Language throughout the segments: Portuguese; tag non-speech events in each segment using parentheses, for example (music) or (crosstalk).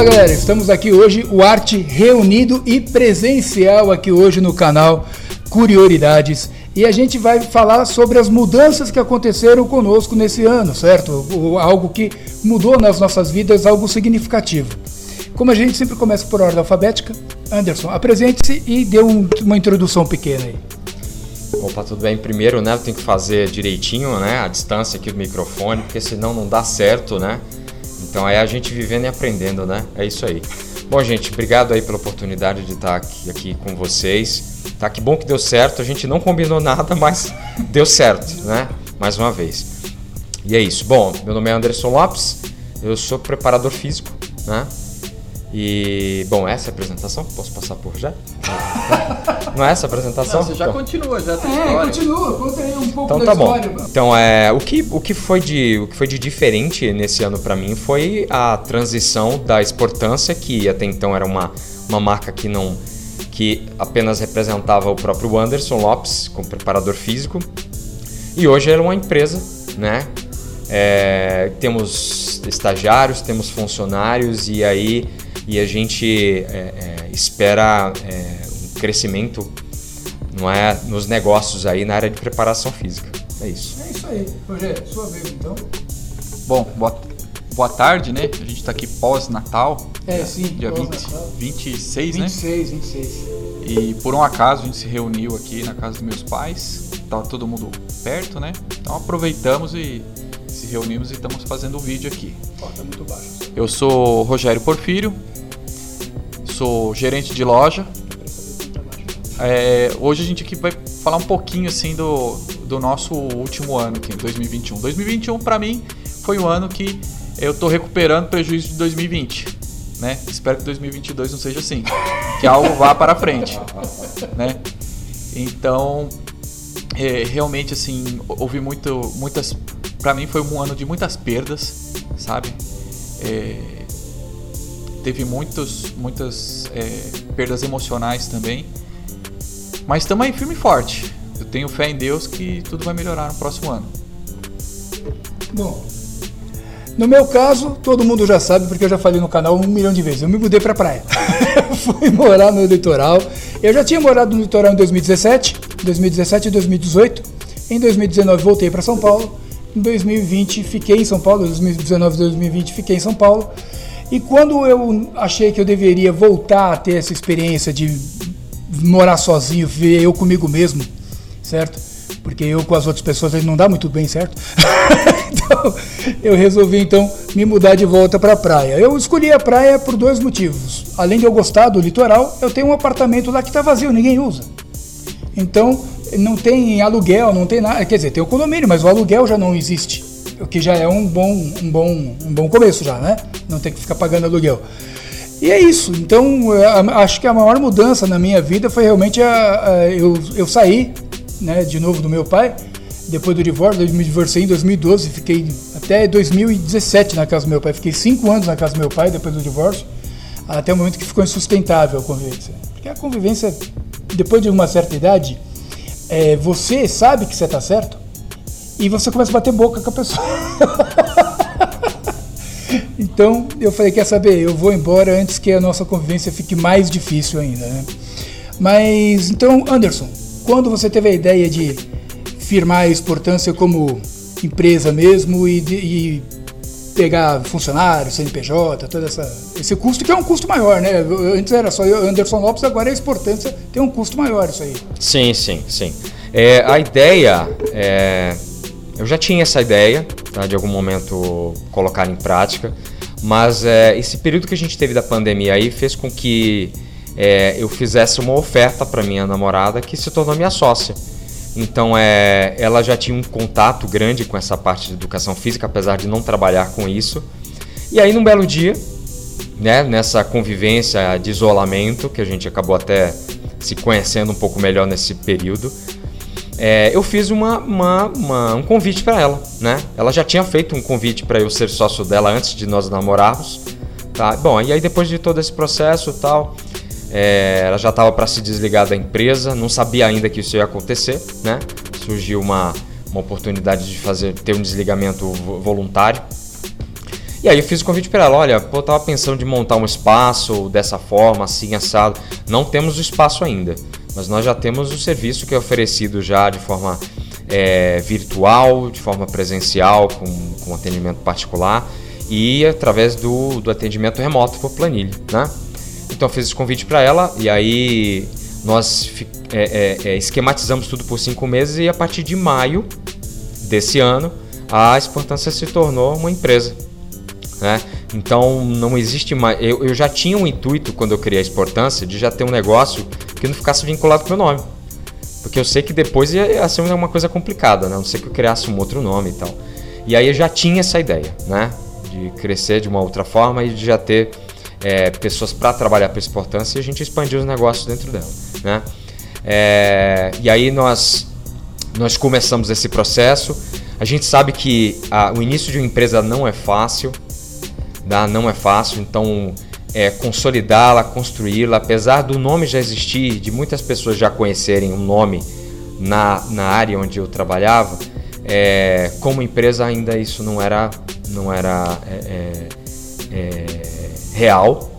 Fala galera, estamos aqui hoje, o Arte reunido e presencial aqui hoje no canal Curiosidades. E a gente vai falar sobre as mudanças que aconteceram conosco nesse ano, certo? Algo que mudou nas nossas vidas, algo significativo. Como a gente sempre começa por ordem alfabética, Anderson, apresente-se e dê um, uma introdução pequena aí. Opa, tudo bem? Primeiro, né, eu tenho que fazer direitinho, né, a distância aqui do microfone, porque senão não dá certo, né? Então é a gente vivendo e aprendendo, né? É isso aí. Bom, gente, obrigado aí pela oportunidade de estar aqui, aqui com vocês. Tá, que bom que deu certo. A gente não combinou nada, mas (laughs) deu certo, né? Mais uma vez. E é isso. Bom, meu nome é Anderson Lopes. Eu sou preparador físico, né? E, bom, essa é a apresentação? Posso passar por já? Não é essa a apresentação? Não, você já então. continua, já tem é, história. continua, conta aí um pouco então, da tá história. Bom. Então, é, o, que, o, que foi de, o que foi de diferente nesse ano para mim foi a transição da exportância, que até então era uma, uma marca que não que apenas representava o próprio Anderson Lopes como preparador físico, e hoje era uma empresa, né? É, temos estagiários, temos funcionários e aí e a gente é, é, espera é, um crescimento não é, nos negócios aí na área de preparação física. É isso. É isso aí. Rogério, sua vez então. Bom, boa, boa tarde, né? A gente está aqui pós-Natal. É, sim. Dia 20, 26, 26, né? 26, 26. E por um acaso a gente se reuniu aqui na casa dos meus pais. Tava todo mundo perto, né? Então aproveitamos e reunimos e estamos fazendo o um vídeo aqui. Tá muito baixo. Eu sou Rogério Porfírio, sou gerente de loja. É, hoje a gente aqui vai falar um pouquinho assim do, do nosso último ano aqui, 2021. 2021 para mim foi o ano que eu estou recuperando prejuízo de 2020, né? Espero que 2022 não seja assim, que algo vá para frente, (laughs) né? Então, é, realmente assim, houve muito, muitas, para mim foi um ano de muitas perdas, sabe? É, teve muitos, muitas é, perdas emocionais também. Mas estamos aí firme e forte. Eu tenho fé em Deus que tudo vai melhorar no próximo ano. Bom, no meu caso, todo mundo já sabe, porque eu já falei no canal um milhão de vezes. Eu me mudei para praia. (laughs) Fui morar no litoral. Eu já tinha morado no litoral em 2017, 2017 e 2018. Em 2019 voltei para São Paulo. Em 2020 fiquei em São Paulo. 2019 e 2020 fiquei em São Paulo. E quando eu achei que eu deveria voltar a ter essa experiência de morar sozinho, ver eu comigo mesmo, certo? Porque eu com as outras pessoas não dá muito bem, certo? (laughs) então, eu resolvi então me mudar de volta para a praia. Eu escolhi a praia por dois motivos. Além de eu gostar do litoral, eu tenho um apartamento lá que está vazio, ninguém usa. Então, não tem aluguel, não tem nada. Quer dizer, tem o condomínio, mas o aluguel já não existe o que já é um bom, um bom, um bom começo já, né? Não tem que ficar pagando aluguel. E é isso. Então, acho que a maior mudança na minha vida foi realmente a, a, eu, eu sair, né, de novo do meu pai, depois do divórcio, eu me divorciei em 2012, fiquei até 2017 na casa do meu pai. Fiquei cinco anos na casa do meu pai depois do divórcio, até o momento que ficou insustentável a convivência. Porque a convivência, depois de uma certa idade, é, você sabe que você está certo, e você começa a bater boca com a pessoa. (laughs) então eu falei, quer saber, eu vou embora antes que a nossa convivência fique mais difícil ainda, né? Mas então, Anderson, quando você teve a ideia de firmar a exportância como empresa mesmo e, de, e pegar funcionário, CNPJ, todo essa, esse custo que é um custo maior, né? Antes era só Anderson Lopes, agora a exportância tem um custo maior isso aí. Sim, sim, sim. É, a ideia é, eu já tinha essa ideia tá, de algum momento colocar em prática, mas é, esse período que a gente teve da pandemia aí fez com que é, eu fizesse uma oferta para minha namorada que se tornou minha sócia. Então é, ela já tinha um contato grande com essa parte de educação física, apesar de não trabalhar com isso. E aí num belo dia, né, nessa convivência de isolamento, que a gente acabou até se conhecendo um pouco melhor nesse período, é, eu fiz uma, uma, uma um convite para ela, né? Ela já tinha feito um convite para eu ser sócio dela antes de nós namorarmos, tá? Bom, e aí depois de todo esse processo tal, é, ela já estava para se desligar da empresa, não sabia ainda que isso ia acontecer, né? Surgiu uma, uma oportunidade de fazer ter um desligamento voluntário. E aí eu fiz o convite para ela, olha, pô, eu tava pensando de montar um espaço dessa forma, assim, assado. Não temos o espaço ainda, mas nós já temos o serviço que é oferecido já de forma é, virtual, de forma presencial, com, com atendimento particular e através do, do atendimento remoto por planilha, né? Então fiz esse convite para ela e aí nós é, é, é, esquematizamos tudo por cinco meses e a partir de maio desse ano a exportância se tornou uma empresa. Né? Então não existe mais. Eu, eu já tinha um intuito quando eu criei a exportância de já ter um negócio que não ficasse vinculado com o meu nome. Porque eu sei que depois ia, ia ser uma coisa complicada, né? A não sei que eu criasse um outro nome e tal. E aí eu já tinha essa ideia, né? De crescer de uma outra forma e de já ter é, pessoas para trabalhar para exportância e a gente expandir os negócios dentro dela, né? É, e aí nós nós começamos esse processo. A gente sabe que a, o início de uma empresa não é fácil, tá? não é fácil. Então é, consolidá-la, construí-la, apesar do nome já existir, de muitas pessoas já conhecerem o um nome na, na área onde eu trabalhava, é, como empresa ainda isso não era, não era é, é real,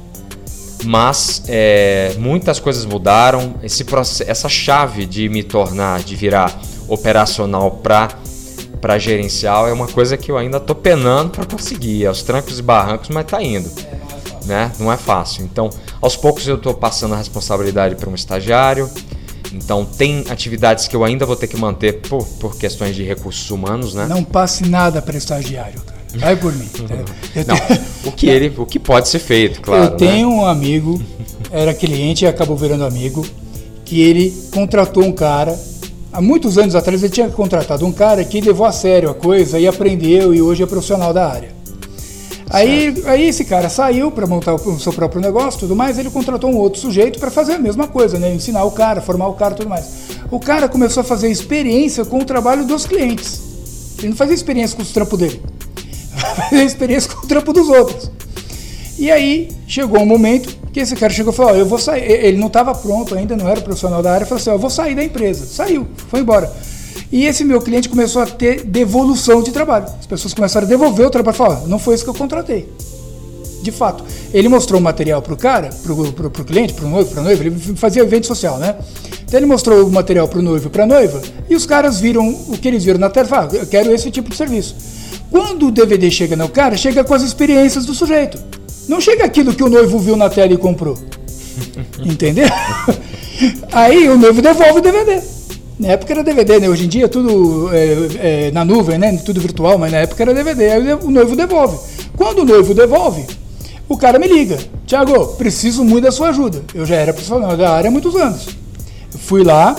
mas é, muitas coisas mudaram. Esse processo, essa chave de me tornar, de virar operacional para para gerencial é uma coisa que eu ainda estou penando para conseguir, aos trancos e barrancos, mas está indo né? Não é fácil. Então, aos poucos eu estou passando a responsabilidade para um estagiário. Então, tem atividades que eu ainda vou ter que manter por, por questões de recursos humanos, né? Não passe nada para estagiário, cara. Vai por mim. (laughs) Não, o que ele, o que pode ser feito, claro. Eu tenho né? um amigo, era cliente e acabou virando amigo, que ele contratou um cara. Há muitos anos atrás ele tinha contratado um cara que levou a sério a coisa e aprendeu e hoje é profissional da área. Aí, aí esse cara saiu para montar o seu próprio negócio tudo mais, ele contratou um outro sujeito para fazer a mesma coisa, né? Ensinar o cara, formar o cara tudo mais. O cara começou a fazer experiência com o trabalho dos clientes. Ele não fazia experiência com os trampos dele. Fazia experiência com o trampo dos outros. E aí chegou um momento que esse cara chegou e falou: oh, Eu vou sair. Ele não estava pronto ainda, não era profissional da área. Falou assim: oh, Eu vou sair da empresa. Saiu, foi embora. E esse meu cliente começou a ter devolução de trabalho. As pessoas começaram a devolver o trabalho. Falaram, não foi isso que eu contratei. De fato, ele mostrou o material para o cara, para o cliente, para o noivo, para a noiva, ele fazia evento social, né? Então ele mostrou o material para o noivo e para a noiva, e os caras viram o que eles viram na tela e falaram, eu quero esse tipo de serviço. Quando o DVD chega no cara, chega com as experiências do sujeito. Não chega aquilo que o noivo viu na tela e comprou. (laughs) Entendeu? Aí o noivo devolve o DVD. Na época era DVD, né? Hoje em dia é tudo é, é, na nuvem, né? Tudo virtual, mas na época era DVD. Aí o noivo devolve. Quando o noivo devolve, o cara me liga. Tiago, preciso muito da sua ajuda. Eu já era profissional da área há muitos anos. Eu fui lá,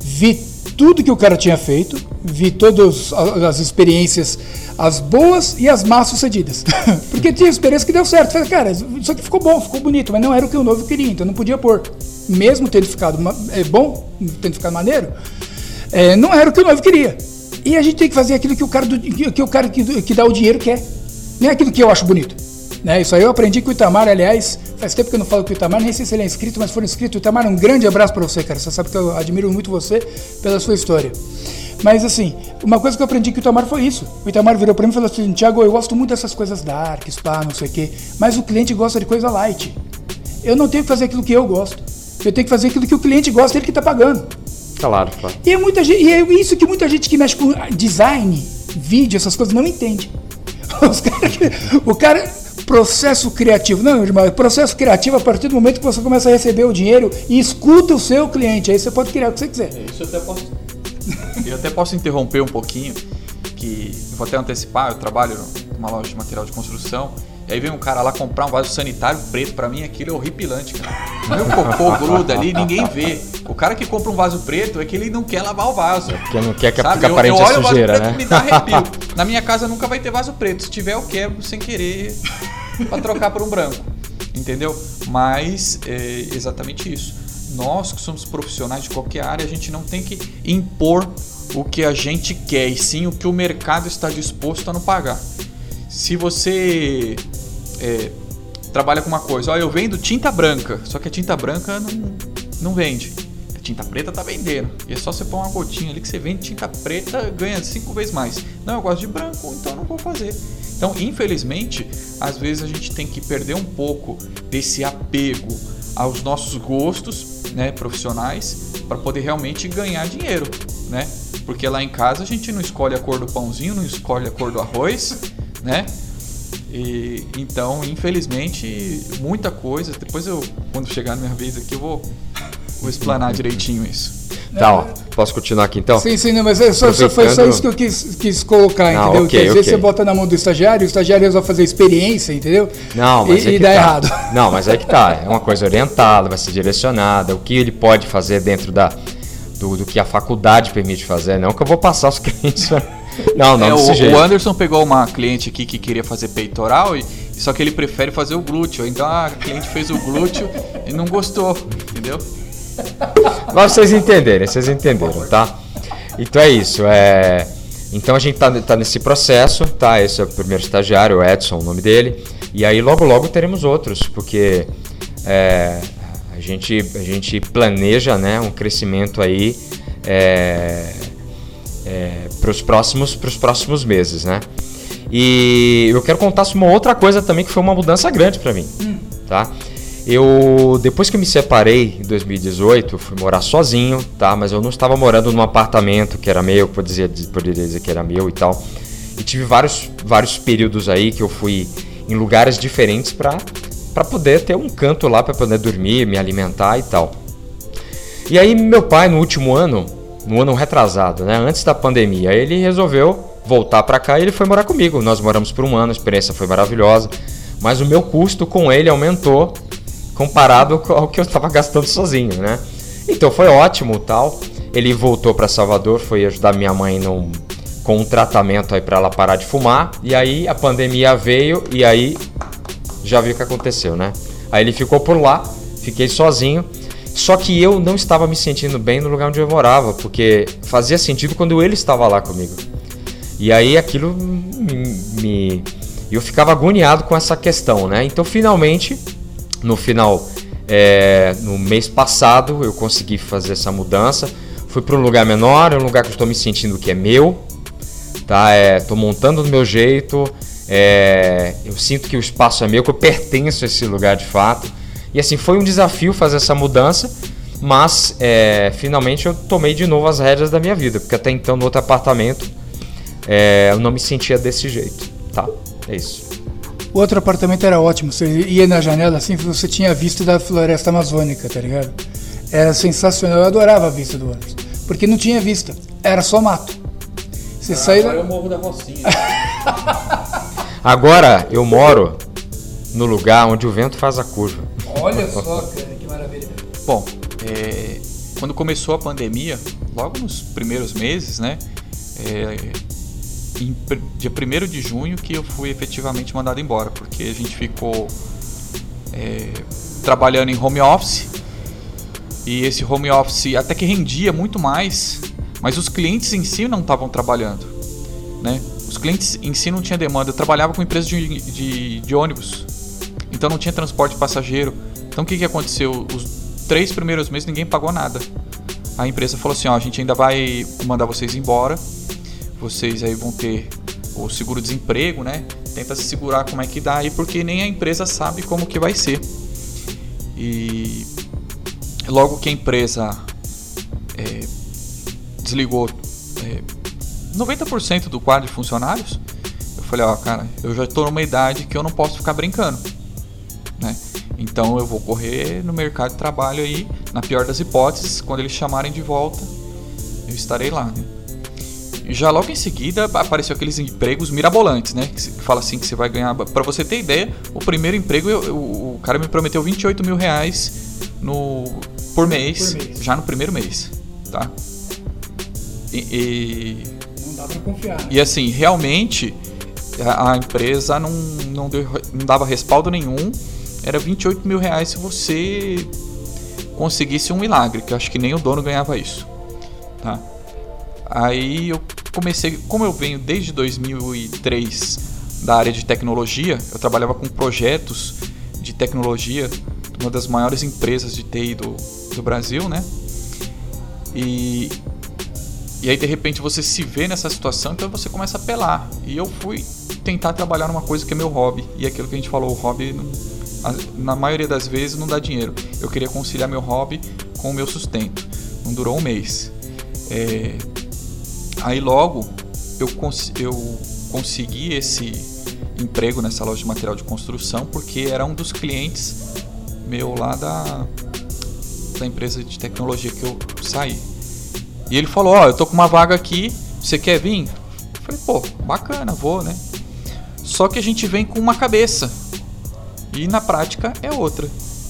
vi tudo que o cara tinha feito, vi todas as experiências, as boas e as más sucedidas. (laughs) Porque tinha experiência que deu certo. Falei, cara, isso aqui ficou bom, ficou bonito, mas não era o que o noivo queria, então não podia pôr mesmo tendo ficado é, bom, tendo ficado maneiro, é, não era o que o noivo queria. E a gente tem que fazer aquilo que o cara, do, que, o cara que, que dá o dinheiro quer. Não é aquilo que eu acho bonito. Né? Isso aí eu aprendi com o Itamar, aliás, faz tempo que eu não falo com o Itamar, nem sei se ele é inscrito, mas for inscrito. Itamar, um grande abraço para você, cara. Você sabe que eu admiro muito você pela sua história. Mas assim, uma coisa que eu aprendi com o Itamar foi isso. O Itamar virou para mim e falou assim: Tiago, eu gosto muito dessas coisas dark, spa, não sei o quê, mas o cliente gosta de coisa light. Eu não tenho que fazer aquilo que eu gosto. Eu tenho que fazer aquilo que o cliente gosta, ele que está pagando. Claro, claro. E é, muita gente, e é isso que muita gente que mexe com design, vídeo, essas coisas, não entende. (laughs) Cara, o cara, processo criativo. Não, irmão, processo criativo a partir do momento que você começa a receber o dinheiro e escuta o seu cliente. Aí você pode criar o que você quiser. É, isso eu até posso. eu até posso interromper um pouquinho, que vou até antecipar, eu trabalho numa loja de material de construção e aí vem um cara lá comprar um vaso sanitário preto, para mim aquilo é horripilante, cara. Meu cocô (laughs) gruda ali, ninguém vê. O cara que compra um vaso preto é que ele não quer lavar o vaso. Porque não quer que fique aparente eu, eu a sujeira, né? me dá arrepio. (laughs) Na minha casa nunca vai ter vaso preto. Se tiver, eu quebro sem querer para trocar por um branco. Entendeu? Mas é exatamente isso. Nós que somos profissionais de qualquer área, a gente não tem que impor o que a gente quer, e sim o que o mercado está disposto a não pagar. Se você é, trabalha com uma coisa, ó, eu vendo tinta branca, só que a tinta branca não, não vende. Tinta preta tá vendendo. E é só você pôr uma gotinha ali que você vende tinta preta, ganha cinco vezes mais. Não, eu gosto de branco, então não vou fazer. Então, infelizmente, às vezes a gente tem que perder um pouco desse apego aos nossos gostos, né, profissionais, para poder realmente ganhar dinheiro, né? Porque lá em casa a gente não escolhe a cor do pãozinho, não escolhe a cor do arroz, (laughs) né? E, então, infelizmente, muita coisa. Depois eu, quando chegar na minha vez aqui, eu vou, vou explanar direitinho isso. Tá, ó, posso continuar aqui então? Sim, sim, não, mas é só, só foi só isso que eu quis, quis colocar, Não, entendeu? ok, que às vezes ok. você bota na mão do estagiário, o estagiário resolve fazer experiência, entendeu? Não, mas e, é e que dá tá. errado. Não, mas é que tá. (laughs) É uma coisa orientada, vai ser direcionada. O que ele pode fazer dentro da, do, do que a faculdade permite fazer. Não que eu vou passar os (laughs) clientes. Não, não, É, desse o, jeito. o Anderson pegou uma cliente aqui que queria fazer peitoral, e, só que ele prefere fazer o glúteo. Então a cliente fez o glúteo e não gostou, entendeu? Mas vocês entenderem, vocês entenderam, tá? Então é isso. É... Então a gente tá, tá nesse processo, tá? Esse é o primeiro estagiário, o Edson, o nome dele. E aí logo logo teremos outros, porque é, a, gente, a gente planeja né, um crescimento aí é, para os próximos, pros próximos meses, né? E eu quero contar uma outra coisa também que foi uma mudança grande para mim, tá? Eu depois que me separei em 2018, eu fui morar sozinho, tá? Mas eu não estava morando num apartamento que era meu, poderia dizer, poderia dizer que era meu e tal. E tive vários vários períodos aí que eu fui em lugares diferentes para para poder ter um canto lá para poder dormir, me alimentar e tal. E aí meu pai no último ano, no ano retrasado, né, antes da pandemia, ele resolveu voltar para cá e ele foi morar comigo. Nós moramos por um ano, a experiência foi maravilhosa, mas o meu custo com ele aumentou comparado (laughs) ao que eu estava gastando sozinho, né? Então foi ótimo, tal. Ele voltou para Salvador, foi ajudar minha mãe num, com um tratamento aí para ela parar de fumar. E aí a pandemia veio e aí já viu o que aconteceu, né? Aí ele ficou por lá, fiquei sozinho. Só que eu não estava me sentindo bem no lugar onde eu morava, porque fazia sentido quando ele estava lá comigo. E aí aquilo me, me eu ficava agoniado com essa questão, né? Então finalmente no final, é, no mês passado, eu consegui fazer essa mudança. Fui para um lugar menor, um lugar que eu estou me sentindo que é meu, tá? Estou montando do meu jeito. é, eu sinto que o espaço é meu, que eu pertenço a esse lugar de fato. E assim foi um desafio fazer essa mudança, mas é, finalmente eu tomei de novo as rédeas da minha vida, porque até então no outro apartamento é, eu não me sentia desse jeito, tá? É isso. O outro apartamento era ótimo. Você ia na janela assim, você tinha a vista da floresta amazônica, tá ligado? Era sensacional. Eu adorava a vista do ônibus. Porque não tinha vista, era só mato. Você saía. eu morro da Rocinha. (laughs) Agora eu moro no lugar onde o vento faz a curva. Olha só, cara, que maravilha. Bom, é, quando começou a pandemia, logo nos primeiros meses, né? é, em dia 1 de junho que eu fui efetivamente mandado embora, porque a gente ficou é, trabalhando em home office e esse home office até que rendia muito mais, mas os clientes em si não estavam trabalhando, né? Os clientes em si não tinha demanda. Eu trabalhava com empresa de, de, de ônibus, então não tinha transporte passageiro. Então o que, que aconteceu? Os três primeiros meses ninguém pagou nada. A empresa falou assim: ó, a gente ainda vai mandar vocês embora. Vocês aí vão ter o seguro-desemprego, né? Tenta se segurar como é que dá aí, porque nem a empresa sabe como que vai ser. E logo que a empresa é, desligou é, 90% do quadro de funcionários, eu falei, ó, cara, eu já estou numa idade que eu não posso ficar brincando, né? Então eu vou correr no mercado de trabalho aí, na pior das hipóteses, quando eles chamarem de volta, eu estarei lá, né? Já logo em seguida apareceu aqueles empregos mirabolantes, né? Que, fala assim que você vai ganhar. Pra você ter ideia, o primeiro emprego, eu- eu- o cara me prometeu 28 mil reais no, por, mês, Por mês. já no primeiro mês, tá? E, e- Não dá pra confiar. né? e assim, realmente a, a empresa não, não, deu- não dava respaldo nenhum. Era 28 mil reais se você conseguisse um milagre, que eu acho que nem o dono ganhava isso. Tá? Aí eu comecei, como eu venho desde 2003 da área de tecnologia, eu trabalhava com projetos de tecnologia, uma das maiores empresas de TI do, do Brasil, né? E, e aí de repente você se vê nessa situação, então você começa a apelar. E eu fui tentar trabalhar numa coisa que é meu hobby. E aquilo que a gente falou, o hobby, na maioria das vezes, não dá dinheiro. Eu queria conciliar meu hobby com o meu sustento. Não durou um mês. É, aí logo eu, cons eu consegui esse emprego nessa loja de material de construção porque era um dos clientes meu lá da, da empresa de tecnologia que eu saí. E ele falou: Ó, oh, eu tô com uma vaga aqui, você quer vir? Eu falei: pô, bacana, vou, né? Só que a gente vem com uma cabeça e na prática é outra,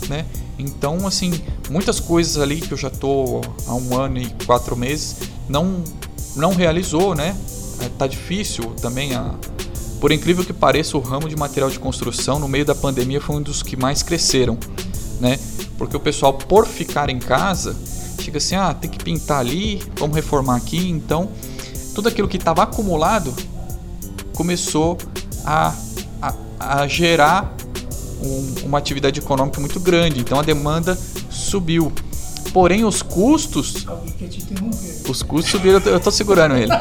né? Então, assim, muitas coisas ali que eu já tô há um ano e quatro meses não não realizou, né? É, tá difícil também a por incrível que pareça, o ramo de material de construção no meio da pandemia foi um dos que mais cresceram, né? Porque o pessoal, por ficar em casa, chega assim: ah, tem que pintar ali, vamos reformar aqui. Então, tudo aquilo que estava acumulado começou a, a, a gerar um, uma atividade econômica muito grande. Então, a demanda subiu. Porém, os custos. Os custos subiram, eu tô, segurando ele.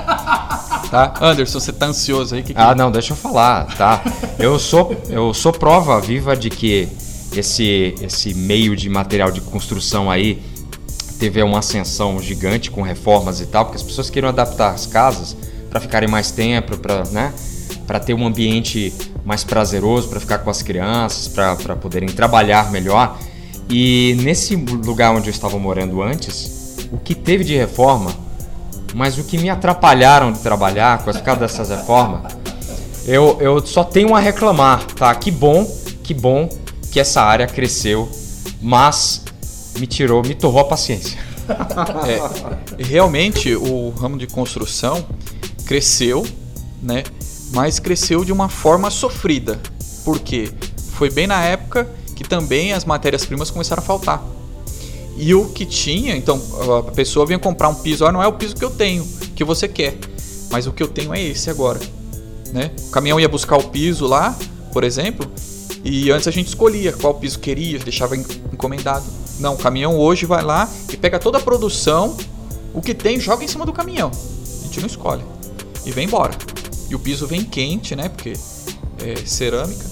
Tá? Anderson, você tá ansioso aí? Que que... Ah, não, deixa eu falar, tá? Eu sou, eu sou prova viva de que esse, esse meio de material de construção aí teve uma ascensão gigante com reformas e tal, porque as pessoas queriam adaptar as casas para ficarem mais tempo, para né, ter um ambiente mais prazeroso, para ficar com as crianças, para poderem trabalhar melhor. E nesse lugar onde eu estava morando antes, o que teve de reforma, mas o que me atrapalharam de trabalhar com as causa dessas reformas, eu, eu só tenho a reclamar, tá? Que bom, que bom que essa área cresceu, mas me tirou, me torrou a paciência. É, realmente o ramo de construção cresceu, né? Mas cresceu de uma forma sofrida. Por quê? Foi bem na época que também as matérias-primas começaram a faltar. E o que tinha, então a pessoa vinha comprar um piso, ah, não é o piso que eu tenho, que você quer, mas o que eu tenho é esse agora. Né? O caminhão ia buscar o piso lá, por exemplo, e antes a gente escolhia qual piso queria, deixava encomendado. Não, o caminhão hoje vai lá e pega toda a produção, o que tem, joga em cima do caminhão. A gente não escolhe. E vem embora. E o piso vem quente, né? Porque é cerâmica.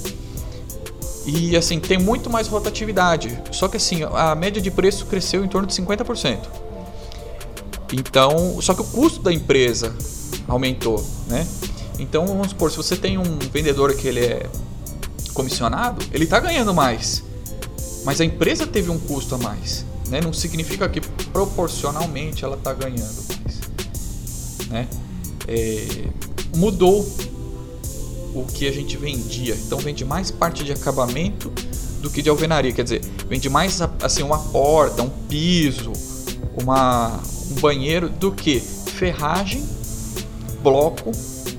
E assim, tem muito mais rotatividade. Só que assim, a média de preço cresceu em torno de 50%. Então, só que o custo da empresa aumentou, né? Então, vamos supor, se você tem um vendedor que ele é comissionado, ele está ganhando mais. Mas a empresa teve um custo a mais, né? Não significa que proporcionalmente ela está ganhando mais, né? É, mudou o que a gente vendia. Então vende mais parte de acabamento do que de alvenaria. Quer dizer, vende mais assim uma porta, um piso, uma, um banheiro do que ferragem, bloco,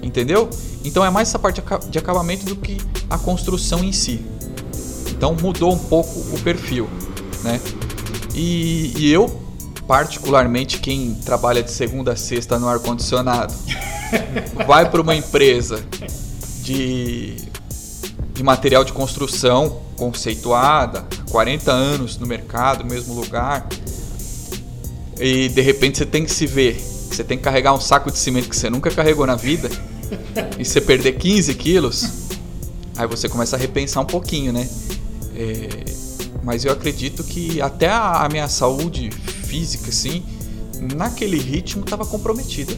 entendeu? Então é mais essa parte de acabamento do que a construção em si. Então mudou um pouco o perfil, né? E, e eu, particularmente, quem trabalha de segunda a sexta no ar condicionado, (laughs) vai para uma empresa de, de material de construção conceituada, 40 anos no mercado, mesmo lugar, e de repente você tem que se ver, você tem que carregar um saco de cimento que você nunca carregou na vida, e você perder 15 quilos, aí você começa a repensar um pouquinho, né? É, mas eu acredito que até a, a minha saúde física, assim, naquele ritmo estava comprometida.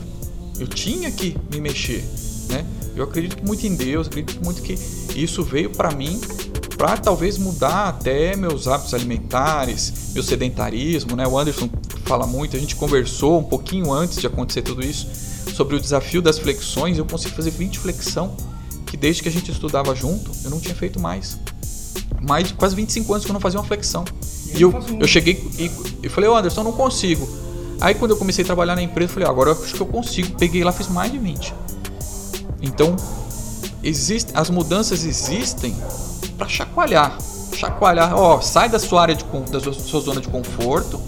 Eu tinha que me mexer, né? Eu acredito muito em Deus, acredito muito que isso veio para mim para talvez mudar até meus hábitos alimentares, meu sedentarismo, né? O Anderson fala muito, a gente conversou um pouquinho antes de acontecer tudo isso sobre o desafio das flexões, eu consegui fazer 20 flexão, que desde que a gente estudava junto, eu não tinha feito mais. Mais de quase 25 anos que eu não fazia uma flexão. E eu, eu cheguei e, e falei, ô Anderson, eu não consigo. Aí quando eu comecei a trabalhar na empresa, eu falei, ah, agora eu acho que eu consigo. Peguei lá, fiz mais de 20. Então, existe, as mudanças existem para chacoalhar. Chacoalhar, ó, sai da sua área de da sua zona de conforto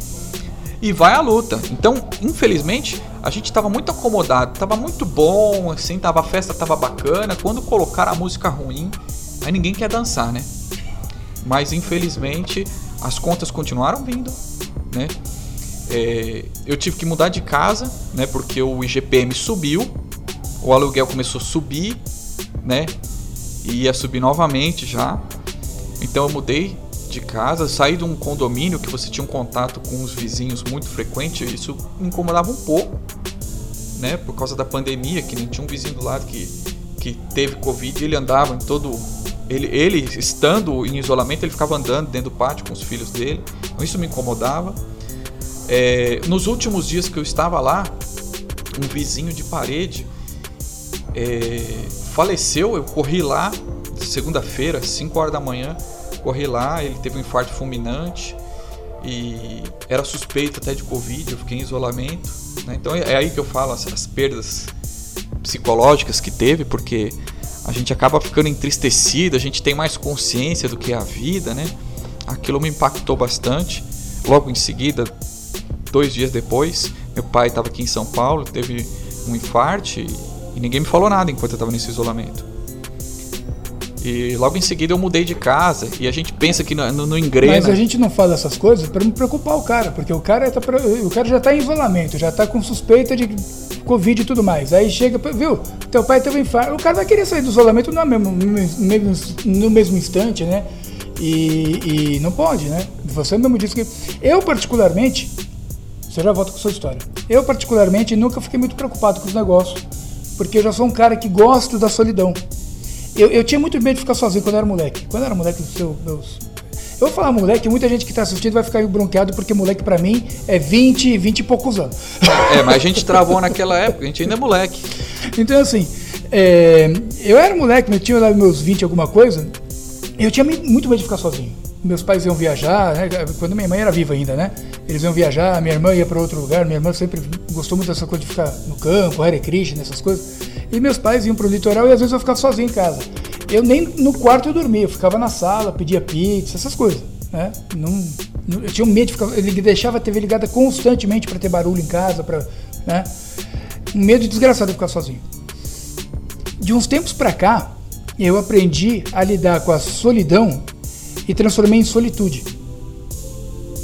e vai à luta. Então, infelizmente, a gente estava muito acomodado, estava muito bom, assim, tava a festa tava bacana. Quando colocaram a música ruim, aí ninguém quer dançar, né? Mas infelizmente as contas continuaram vindo, né? é, eu tive que mudar de casa, né? Porque o IGPM subiu, o aluguel começou a subir, né? E ia subir novamente já. Então eu mudei de casa, saí de um condomínio que você tinha um contato com os vizinhos muito frequente, isso me incomodava um pouco, né? Por causa da pandemia, que nem tinha um vizinho do lado que, que teve Covid, ele andava em todo. Ele, ele estando em isolamento, ele ficava andando dentro do pátio com os filhos dele, então isso me incomodava. É, nos últimos dias que eu estava lá, um vizinho de parede é, faleceu. Eu corri lá, segunda-feira, 5 horas da manhã, corri lá. Ele teve um infarto fulminante e era suspeito até de Covid. Eu fiquei em isolamento. Né? Então é aí que eu falo as, as perdas psicológicas que teve, porque a gente acaba ficando entristecido, a gente tem mais consciência do que é a vida, né? Aquilo me impactou bastante. Logo em seguida, dois dias depois, meu pai estava aqui em São Paulo, teve um infarto e, ninguém me falou nada enquanto eu estava nesse isolamento. E logo em seguida eu mudei de casa e a gente pensa que não, não engrena. Mas a gente não fala essas coisas para não preocupar o cara, porque o cara, tá, o cara já está em isolamento, já está com suspeita de Covid e tudo mais. Aí chega, viu, teu pai teve um infarto. O cara vai querer sair do isolamento no mesmo, no mesmo, no mesmo instante, né? E, e não pode, né? Você mesmo disse que. Eu, particularmente, você já volta com a sua história. Eu, particularmente, nunca fiquei muito preocupado com os negócios, porque eu já sou um cara que gosto da solidão. Eu, eu tinha muito medo de ficar sozinho quando eu era moleque. Quando eu era moleque, eu, eu, eu vou falar moleque, muita gente que está assistindo vai ficar bronqueado, porque moleque para mim é 20, 20 e poucos anos. É, mas a gente travou naquela época, a gente ainda é moleque. Então, assim, é, eu era moleque, eu tinha lá meus 20 alguma coisa, eu tinha muito medo de ficar sozinho meus pais iam viajar, né? quando minha mãe era viva ainda, né? Eles iam viajar, minha irmã ia para outro lugar, minha irmã sempre gostou muito dessa coisa de ficar no campo, Hare Krishna, essas coisas. E meus pais iam para o litoral e às vezes eu ficava sozinho em casa. Eu nem no quarto eu dormia, eu ficava na sala, pedia pizza, essas coisas, né? Não, eu tinha medo de ficar, ele deixava a TV ligada constantemente para ter barulho em casa, para, né? Um medo desgraçado de ficar sozinho. De uns tempos para cá, eu aprendi a lidar com a solidão e transformei em solitude.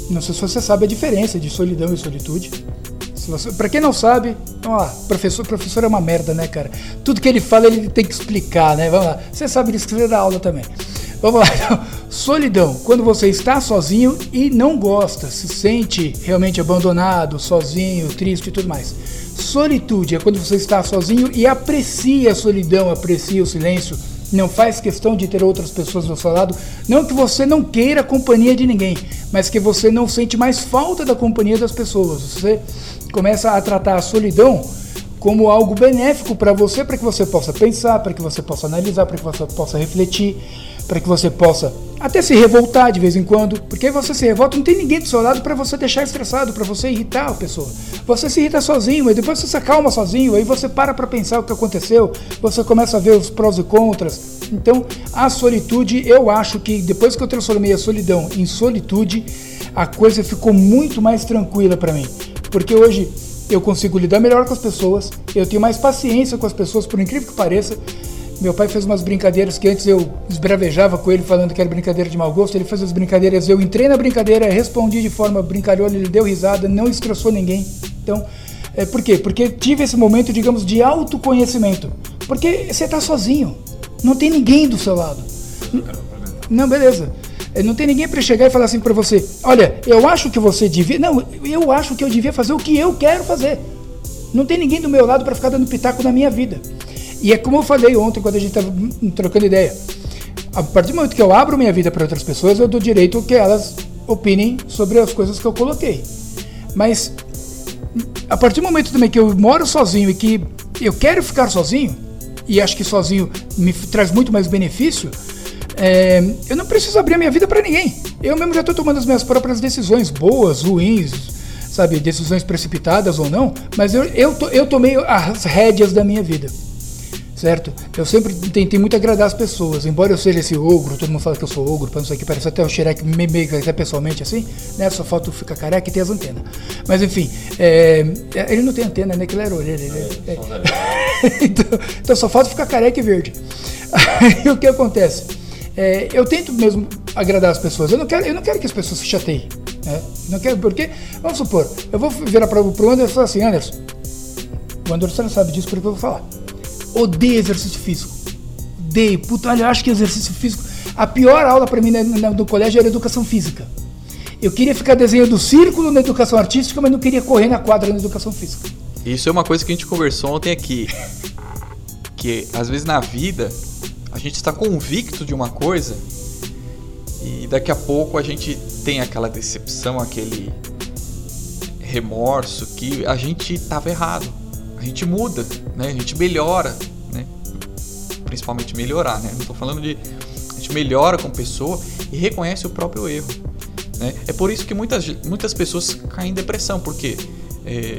Não sei se você sabe a diferença de solidão e solitude. Para quem não sabe, vamos lá, professor, professor é uma merda, né, cara? Tudo que ele fala ele tem que explicar, né? Vamos lá. Você sabe escrever a aula também. Vamos lá. Então, solidão, quando você está sozinho e não gosta, se sente realmente abandonado, sozinho, triste e tudo mais. Solitude é quando você está sozinho e aprecia a solidão, aprecia o silêncio, não faz questão de ter outras pessoas do seu lado. Não que você não queira a companhia de ninguém, mas que você não sente mais falta da companhia das pessoas. Você começa a tratar a solidão como algo benéfico para você, para que você possa pensar, para que você possa analisar, para que você possa refletir, para que você possa até se revoltar de vez em quando, porque você se revolta, não tem ninguém do seu lado para você deixar estressado, para você irritar a pessoa. Você se irrita sozinho, mas depois você se acalma sozinho, aí você para para pensar o que aconteceu, você começa a ver os prós e contras. Então, a solitude, eu acho que depois que eu transformei a solidão em solitude, a coisa ficou muito mais tranquila para mim, porque hoje eu consigo lidar melhor com as pessoas, eu tenho mais paciência com as pessoas, por incrível que pareça. Meu pai fez umas brincadeiras que antes eu esbravejava com ele falando que era brincadeira de mau gosto. Ele fez as brincadeiras, eu entrei na brincadeira, respondi de forma brincalhona, ele deu risada, não estressou ninguém. Então, é, por quê? Porque tive esse momento, digamos, de autoconhecimento. Porque você está sozinho, não tem ninguém do seu lado. Não, beleza. É, não tem ninguém para chegar e falar assim para você: olha, eu acho que você devia. Não, eu acho que eu devia fazer o que eu quero fazer. Não tem ninguém do meu lado para ficar dando pitaco na minha vida. E é como eu falei ontem, quando a gente estava trocando ideia. A partir do momento que eu abro minha vida para outras pessoas, eu dou direito que elas opinem sobre as coisas que eu coloquei. Mas a partir do momento também que eu moro sozinho e que eu quero ficar sozinho, e acho que sozinho me traz muito mais benefício, é, eu não preciso abrir a minha vida para ninguém. Eu mesmo já estou tomando as minhas próprias decisões, boas, ruins, sabe, decisões precipitadas ou não, mas eu, eu, eu tomei as rédeas da minha vida certo? Eu sempre tentei muito agradar as pessoas, embora eu seja esse ogro, todo mundo fala que eu sou ogro, para não sei o que, parece até o Shrek meio, meio até pessoalmente assim, né? Só falta ficar careca e ter as antenas. Mas enfim, é, é ele não tem antena, né? Que ele era orelha. É, é. (laughs) então, então, só falta ficar careca e verde. Aí o que acontece? É, eu tento mesmo agradar as pessoas. Eu não quero, eu não quero que as pessoas se chateiem. É, não quero, porque, vamos supor, eu vou virar para o Anderson e falar assim, Anderson, o Anderson sabe disso porque eu vou falar. Odeio exercício físico. Odeio. Puta, olha, eu acho que exercício físico. A pior aula para mim no, no colégio era educação física. Eu queria ficar desenhando círculo na educação artística, mas não queria correr na quadra na educação física. Isso é uma coisa que a gente conversou ontem aqui. Que às vezes na vida a gente está convicto de uma coisa e daqui a pouco a gente tem aquela decepção, aquele remorso que a gente estava errado. A gente muda, né? A gente melhora, né? Principalmente melhorar, né? Não estou falando de a gente melhora com pessoa e reconhece o próprio erro. Né? É por isso que muitas, muitas pessoas caem em depressão, porque é,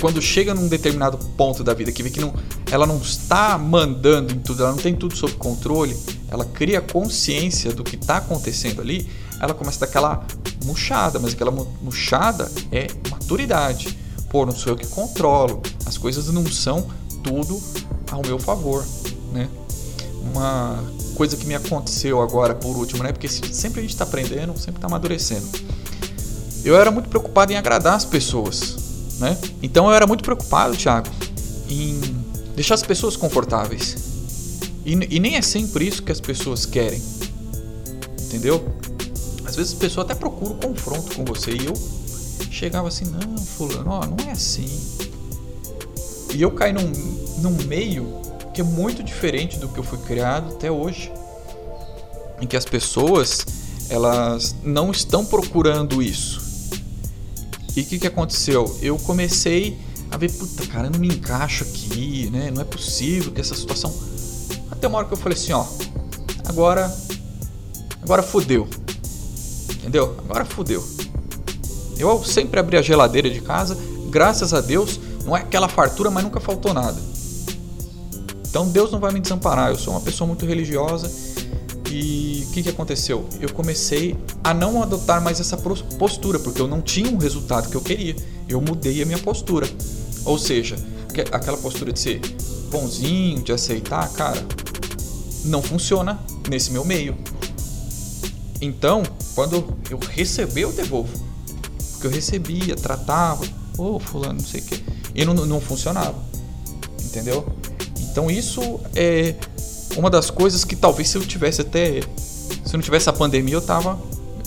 quando chega num determinado ponto da vida que vê que não, ela não está mandando em tudo, ela não tem tudo sob controle, ela cria consciência do que está acontecendo ali, ela começa a dar aquela murchada, mas aquela murchada é maturidade. Pô, não sou eu que controlo, as coisas não são tudo ao meu favor, né? Uma coisa que me aconteceu agora por último, né? Porque sempre a gente está aprendendo, sempre está amadurecendo. Eu era muito preocupado em agradar as pessoas, né? Então eu era muito preocupado, Thiago, em deixar as pessoas confortáveis. E, e nem é sempre isso que as pessoas querem, entendeu? Às vezes a pessoa até procura o confronto com você e eu chegava assim, não, fulano, ó, não é assim. E eu caí num, num meio que é muito diferente do que eu fui criado até hoje. Em que as pessoas, elas não estão procurando isso. E o que, que aconteceu? Eu comecei a ver, puta, cara, eu não me encaixo aqui, né? Não é possível que essa situação. Até uma hora que eu falei assim, ó, agora. Agora fudeu. Entendeu? Agora fudeu. Eu sempre abri a geladeira de casa, graças a Deus, não é aquela fartura, mas nunca faltou nada. Então Deus não vai me desamparar. Eu sou uma pessoa muito religiosa e o que, que aconteceu? Eu comecei a não adotar mais essa postura, porque eu não tinha um resultado que eu queria. Eu mudei a minha postura. Ou seja, aquela postura de ser bonzinho, de aceitar, cara, não funciona nesse meu meio. Então, quando eu receber, eu devolvo. Porque eu recebia, tratava, ô oh, fulano, não sei o quê. E não, não funcionava. Entendeu? Então isso é uma das coisas que talvez se eu tivesse até se não tivesse a pandemia eu tava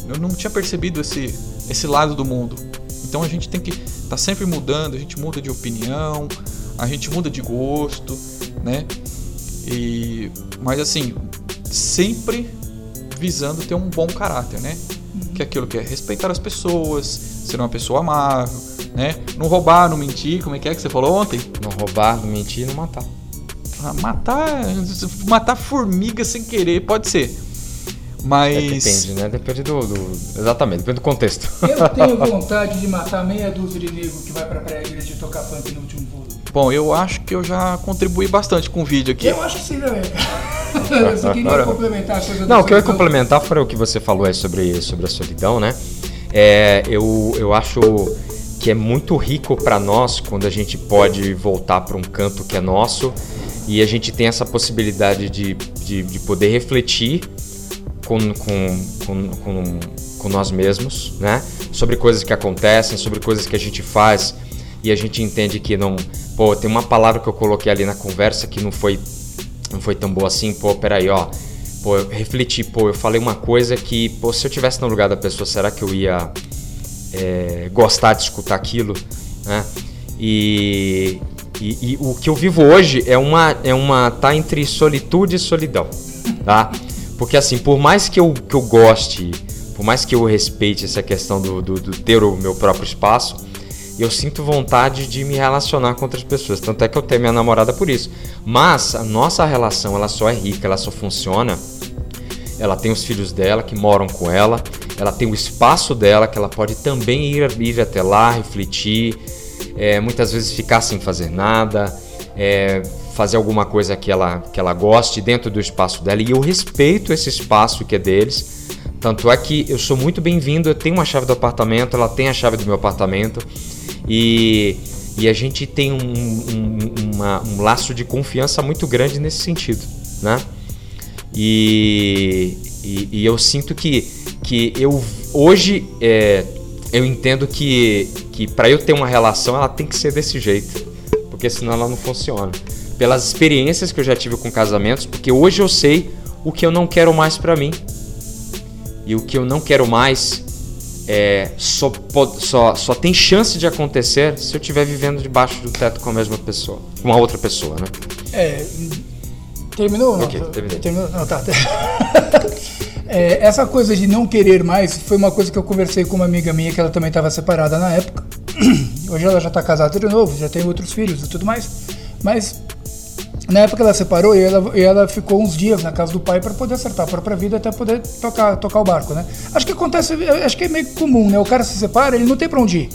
eu não tinha percebido esse esse lado do mundo. Então a gente tem que estar tá sempre mudando, a gente muda de opinião, a gente muda de gosto, né? E mas assim, sempre visando ter um bom caráter, né? Que é aquilo que é respeitar as pessoas, ser uma pessoa amável, né? Não roubar, não mentir, como é que é que você falou ontem? Não roubar, não mentir, não matar. Ah, matar, matar formiga sem querer, pode ser. Mas. É, depende, né? Depende do, do, Exatamente, depende do contexto. Eu tenho (laughs) vontade de matar meia dúzia de negro que vai pra praia de tocar funk no último voo. Bom, eu acho que eu já contribuí bastante com o vídeo aqui. Eu acho que sim também. Queria complementar a coisa Não, o que eu ia complementar foi o que você falou aí sobre, sobre a solidão, né? É, eu, eu acho que é muito rico para nós quando a gente pode voltar para um canto que é nosso e a gente tem essa possibilidade de, de, de poder refletir com, com, com, com, com nós mesmos, né? Sobre coisas que acontecem, sobre coisas que a gente faz e a gente entende que não. Pô, tem uma palavra que eu coloquei ali na conversa que não foi, não foi tão boa assim. Pô, peraí, ó. Pô, eu refleti, pô, eu falei uma coisa que, pô, se eu tivesse no lugar da pessoa, será que eu ia é, gostar de escutar aquilo, né? E, e, e, o que eu vivo hoje é uma, é uma tá entre solitude e solidão, tá? Porque assim, por mais que eu, que eu goste, por mais que eu respeite essa questão do, do, do ter o meu próprio espaço, eu sinto vontade de me relacionar com outras pessoas. Tanto é que eu tenho minha namorada por isso. Mas a nossa relação, ela só é rica, ela só funciona. Ela tem os filhos dela que moram com ela, ela tem o espaço dela que ela pode também ir, ir até lá, refletir, é, muitas vezes ficar sem fazer nada, é, fazer alguma coisa que ela, que ela goste dentro do espaço dela. E eu respeito esse espaço que é deles. Tanto é que eu sou muito bem-vindo, eu tenho uma chave do apartamento, ela tem a chave do meu apartamento. E, e a gente tem um, um, uma, um laço de confiança muito grande nesse sentido, né? E, e, e, eu sinto que, que eu, hoje é, eu entendo que, que para eu ter uma relação ela tem que ser desse jeito, porque senão ela não funciona. Pelas experiências que eu já tive com casamentos, porque hoje eu sei o que eu não quero mais para mim. E o que eu não quero mais é, só, só, só tem chance de acontecer se eu estiver vivendo debaixo do teto com a mesma pessoa, com uma outra pessoa, né? É, terminou? Ok, não, terminei. Terminou? Não, tá. (laughs) é, essa coisa de não querer mais foi uma coisa que eu conversei com uma amiga minha que ela também estava separada na época. (clears throat) Hoje ela já está casada de novo, já tem outros filhos e tudo mais. Mas na época ela separou e ela, e ela ficou uns dias na casa do pai para poder acertar a própria vida até poder tocar, tocar o barco, né? Acho que acontece, acho que é meio comum, né? O cara se separa, ele não tem para onde ir.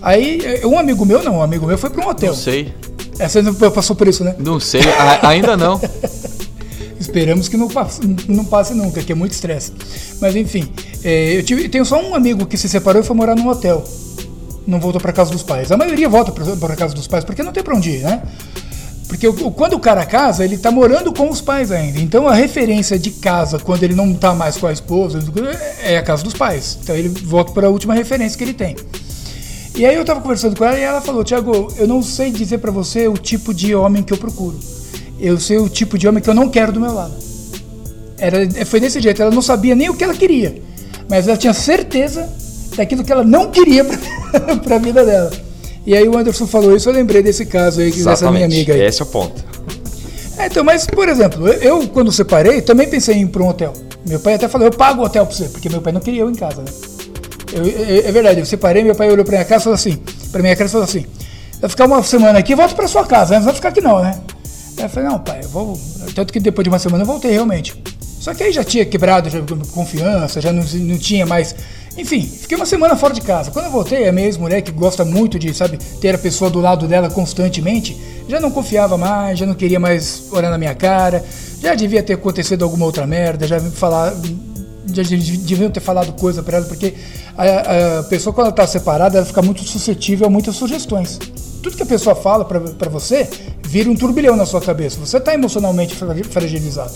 Aí, um amigo meu, não, um amigo meu foi para um hotel. Não sei. É, você não passou por isso, né? Não sei, ainda não. (laughs) Esperamos que não passe, não passe nunca, que é muito estresse. Mas enfim, é, eu tive, tenho só um amigo que se separou e foi morar num hotel. Não voltou para casa dos pais. A maioria volta para casa dos pais porque não tem para onde ir, né? Porque quando o cara casa, ele está morando com os pais ainda. Então a referência de casa, quando ele não está mais com a esposa, é a casa dos pais. Então ele volta para a última referência que ele tem. E aí eu estava conversando com ela e ela falou: Tiago, eu não sei dizer para você o tipo de homem que eu procuro. Eu sei o tipo de homem que eu não quero do meu lado. Era, foi desse jeito. Ela não sabia nem o que ela queria, mas ela tinha certeza daquilo que ela não queria (laughs) para a vida dela. E aí o Anderson falou isso, eu lembrei desse caso aí, Exatamente. dessa minha amiga aí. Esse é o ponto. É, então, mas, por exemplo, eu, quando separei, também pensei em ir para um hotel. Meu pai até falou, eu pago o hotel para você, porque meu pai não queria eu em casa, né? Eu, é, é, verdade, eu separei, meu pai olhou para minha casa e falou assim, para minha casa falou assim, vai ficar uma semana aqui, volta para sua casa, né? não vai ficar aqui não, né? Aí eu falei, não, pai, eu vou. Tanto que depois de uma semana eu voltei realmente. Só que aí já tinha quebrado já, confiança, já não, não tinha mais enfim, fiquei uma semana fora de casa. Quando eu voltei, a minha ex-mulher, que gosta muito de, sabe, ter a pessoa do lado dela constantemente, já não confiava mais, já não queria mais olhar na minha cara, já devia ter acontecido alguma outra merda, já falar. Já deviam ter falado coisa para ela, porque a, a, pessoa, quando ela tá separada, ela fica muito suscetível a muitas sugestões. Tudo que a pessoa fala para você vira um turbilhão na sua cabeça. Você tá emocionalmente fragilizado.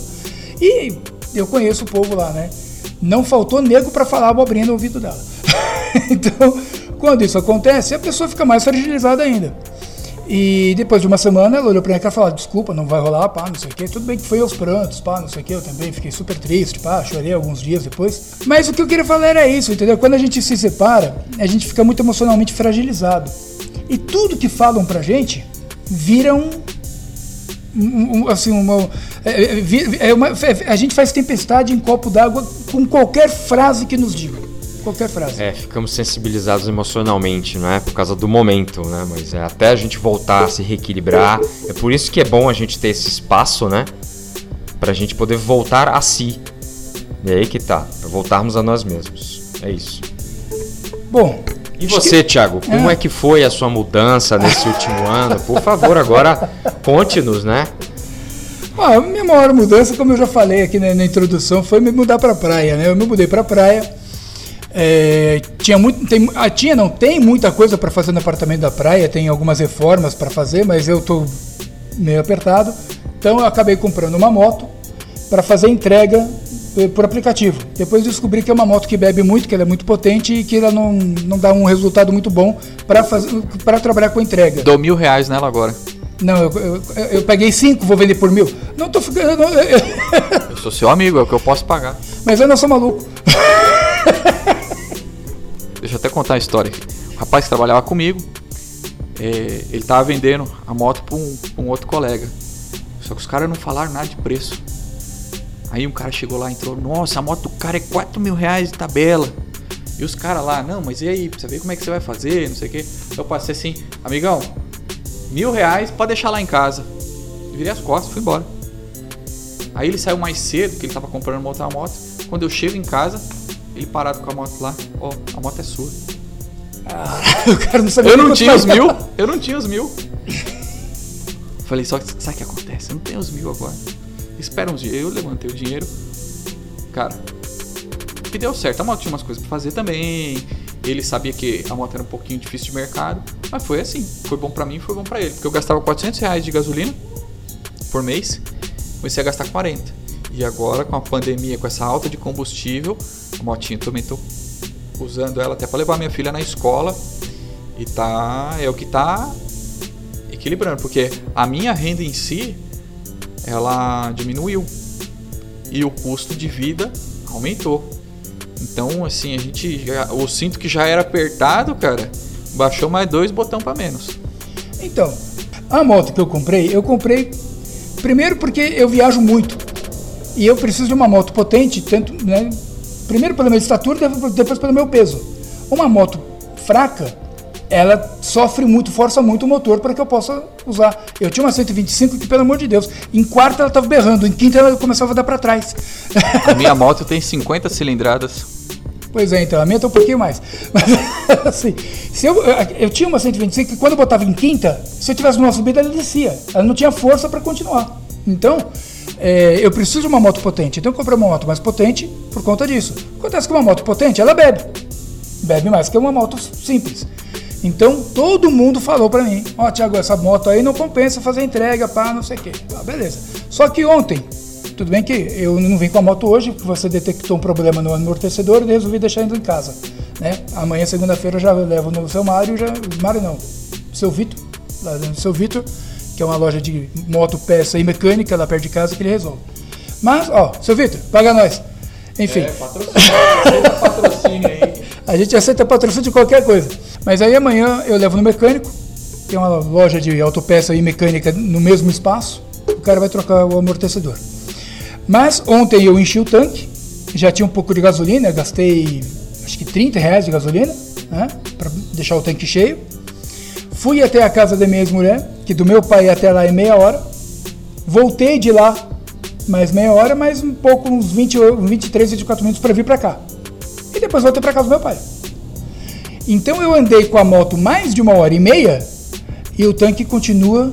E eu conheço o povo lá, né? Não faltou nego para falar abobrinha no ouvido dela. (laughs) então, quando isso acontece, a pessoa fica mais fragilizada ainda. E depois de uma semana, ela olhou pra mim e falou: Desculpa, não vai rolar, pá, não sei o quê. Tudo bem que foi aos prantos, pá, não sei o quê. Eu também fiquei super triste, pá, chorei alguns dias depois. Mas o que eu queria falar era isso, entendeu? Quando a gente se separa, a gente fica muito emocionalmente fragilizado. E tudo que falam pra gente vira um. Um assim, uma, é, é, é uma, é, a gente faz tempestade em copo d'água com qualquer frase que nos diga. Qualquer frase. É, ficamos sensibilizados emocionalmente, não é? Por causa do momento, né? Mas é até a gente voltar a se reequilibrar. É por isso que é bom a gente ter esse espaço, né? Pra gente poder voltar a si. E aí que tá. Pra voltarmos a nós mesmos. É isso. Bom, e você, que... Thiago, como é. é. que foi a sua mudança nesse último ano? Por favor, agora conte-nos, né? Ah, a minha maior mudança, como eu já falei aqui na, na introdução, foi me mudar para a praia, né? Eu me mudei para a praia. É, tinha muito, tem, ah, tinha não tem muita coisa para fazer no apartamento da praia, tem algumas reformas para fazer, mas eu tô meio apertado. Então eu acabei comprando uma moto para fazer entrega por aplicativo. Depois descobri que é uma moto que bebe muito, que ela é muito potente e que ela não, não dá um resultado muito bom para trabalhar com entrega. Dou mil reais nela agora. Não, eu, eu, eu, peguei cinco, vou vender por mil. Não tô ficando. Eu, eu sou seu amigo, é o que eu posso pagar. Mas eu não sou maluco. Deixa eu até contar a história. O rapaz que trabalhava comigo, é, ele tava vendendo a moto para um, um, outro colega. Só que os caras não falaram nada de preço. Aí um cara chegou lá e entrou, nossa, a moto do cara é 4 mil reais de tabela. E os caras lá, não, mas e aí, pra você ver como é que você vai fazer, não sei o que. Eu passei assim, amigão, mil reais, pode deixar lá em casa. virei as costas, fui embora. Aí ele saiu mais cedo, porque ele tava comprando uma outra moto. Quando eu chego em casa, ele parado com a moto lá, ó, oh, a moto é sua. Ah, (laughs) o cara não sabia Eu não tinha os mil, eu não tinha os mil. Falei, só que sabe o que acontece? Eu não tenho os mil agora. Espera uns dias. Eu levantei o dinheiro. Cara, que deu certo. A moto tinha umas coisas pra fazer também. Ele sabia que a moto era um pouquinho difícil de mercado, mas foi assim. Foi bom para mim, foi bom para ele, porque eu gastava 400 reais de gasolina por mês, comecei a gastar 40. E agora com a pandemia, com essa alta de combustível, a motinha aumentou usando ela até para levar minha filha na escola e tá é o que tá equilibrando, porque a minha renda em si ela diminuiu e o custo de vida aumentou. Então, assim, a gente já, eu sinto que já era apertado, cara, baixou mais dois botão para menos. Então, a moto que eu comprei, eu comprei primeiro porque eu viajo muito e eu preciso de uma moto potente, tanto, né, primeiro pela minha estatura, depois pelo meu peso. Uma moto fraca, ela sofre muito, força muito o motor para que eu possa usar. Eu tinha uma 125 que, pelo amor de Deus, em quarta ela estava berrando, em quinta ela começava a dar para trás. A minha moto tem 50 cilindradas. Pois é, então, a minha tá um pouquinho mais. (laughs) Mas, assim, se eu, eu tinha uma 125 que quando eu botava em quinta, se eu tivesse numa subida, ela descia. Ela não tinha força para continuar. Então, é, eu preciso de uma moto potente. Então, eu comprei uma moto mais potente por conta disso. Acontece que uma moto potente, ela bebe. Bebe mais que uma moto simples. Então, todo mundo falou para mim: Ó, oh, Tiago, essa moto aí não compensa fazer entrega, pá, não sei o quê. Ah, beleza. Só que ontem, tudo bem que eu não vim com a moto hoje, porque você detectou um problema no amortecedor e resolvi deixar indo em casa. Né? Amanhã, segunda-feira, eu já levo no seu Mário, já, Mário não, seu Vitor, lá no seu Vitor, que é uma loja de moto, peça e mecânica lá perto de casa que ele resolve. Mas, ó, seu Vitor, paga nós. Enfim. É, patrocínio, (laughs) patrocínio aí. A gente aceita patrocínio de qualquer coisa. Mas aí amanhã eu levo no mecânico, é uma loja de autopeça e mecânica no mesmo espaço. O cara vai trocar o amortecedor. Mas ontem eu enchi o tanque, já tinha um pouco de gasolina, gastei acho que 30 reais de gasolina, né, para deixar o tanque cheio. Fui até a casa da minha ex-mulher, que do meu pai até lá é meia hora. Voltei de lá mais meia hora, mais um pouco, uns 20, 23, 24 minutos para vir para cá. Depois voltei para casa do meu pai. Então eu andei com a moto mais de uma hora e meia e o tanque continua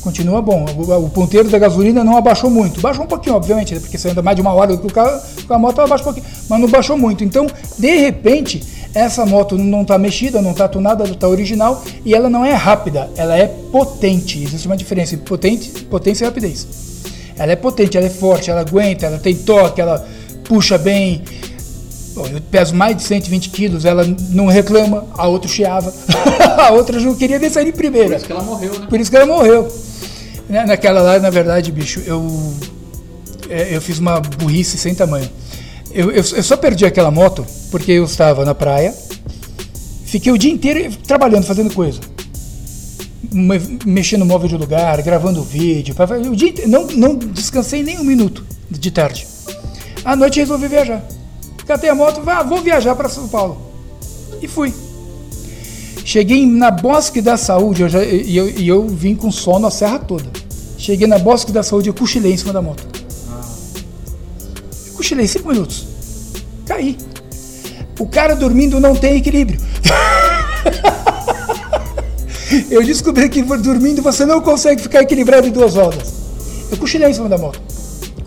continua bom. O, o, ponteiro da gasolina não abaixou muito. Baixou um pouquinho, obviamente, né? porque você anda mais de uma hora com, o carro, com a moto, ela baixa um pouquinho, mas não baixou muito. Então, de repente, essa moto não está mexida, não está tunada, está original e ela não é rápida, ela é potente. Existe uma diferença entre potente, potência e rapidez. Ela é potente, ela é forte, ela aguenta, ela tem toque, ela puxa bem. Bom, eu peso mais de 120 quilos, ela não reclama, a outra chiava, (laughs) a outra não queria nem sair em primeira. Por isso que ela morreu, né? Por isso que ela morreu. Né, naquela lá, na verdade, bicho, eu, é, eu fiz uma burrice sem tamanho. Eu, eu, eu, só perdi aquela moto porque eu estava na praia, fiquei o dia inteiro trabalhando, fazendo coisa. Mexendo no móvel de lugar, gravando vídeo. O dia inteiro, não, não descansei nem um minuto de tarde. À noite resolvi viajar. Catei a moto, ah, vou viajar para São Paulo. E fui. Cheguei na Bosque da Saúde eu já, e, eu, eu vim com sono a serra toda. Cheguei na Bosque da Saúde e cochilei em cima da moto. Eu cochilei cinco minutos. Caí. O cara dormindo não tem equilíbrio. (laughs) eu descobri que dormindo você não consegue ficar equilibrado em duas rodas. Eu cochilei em cima da moto.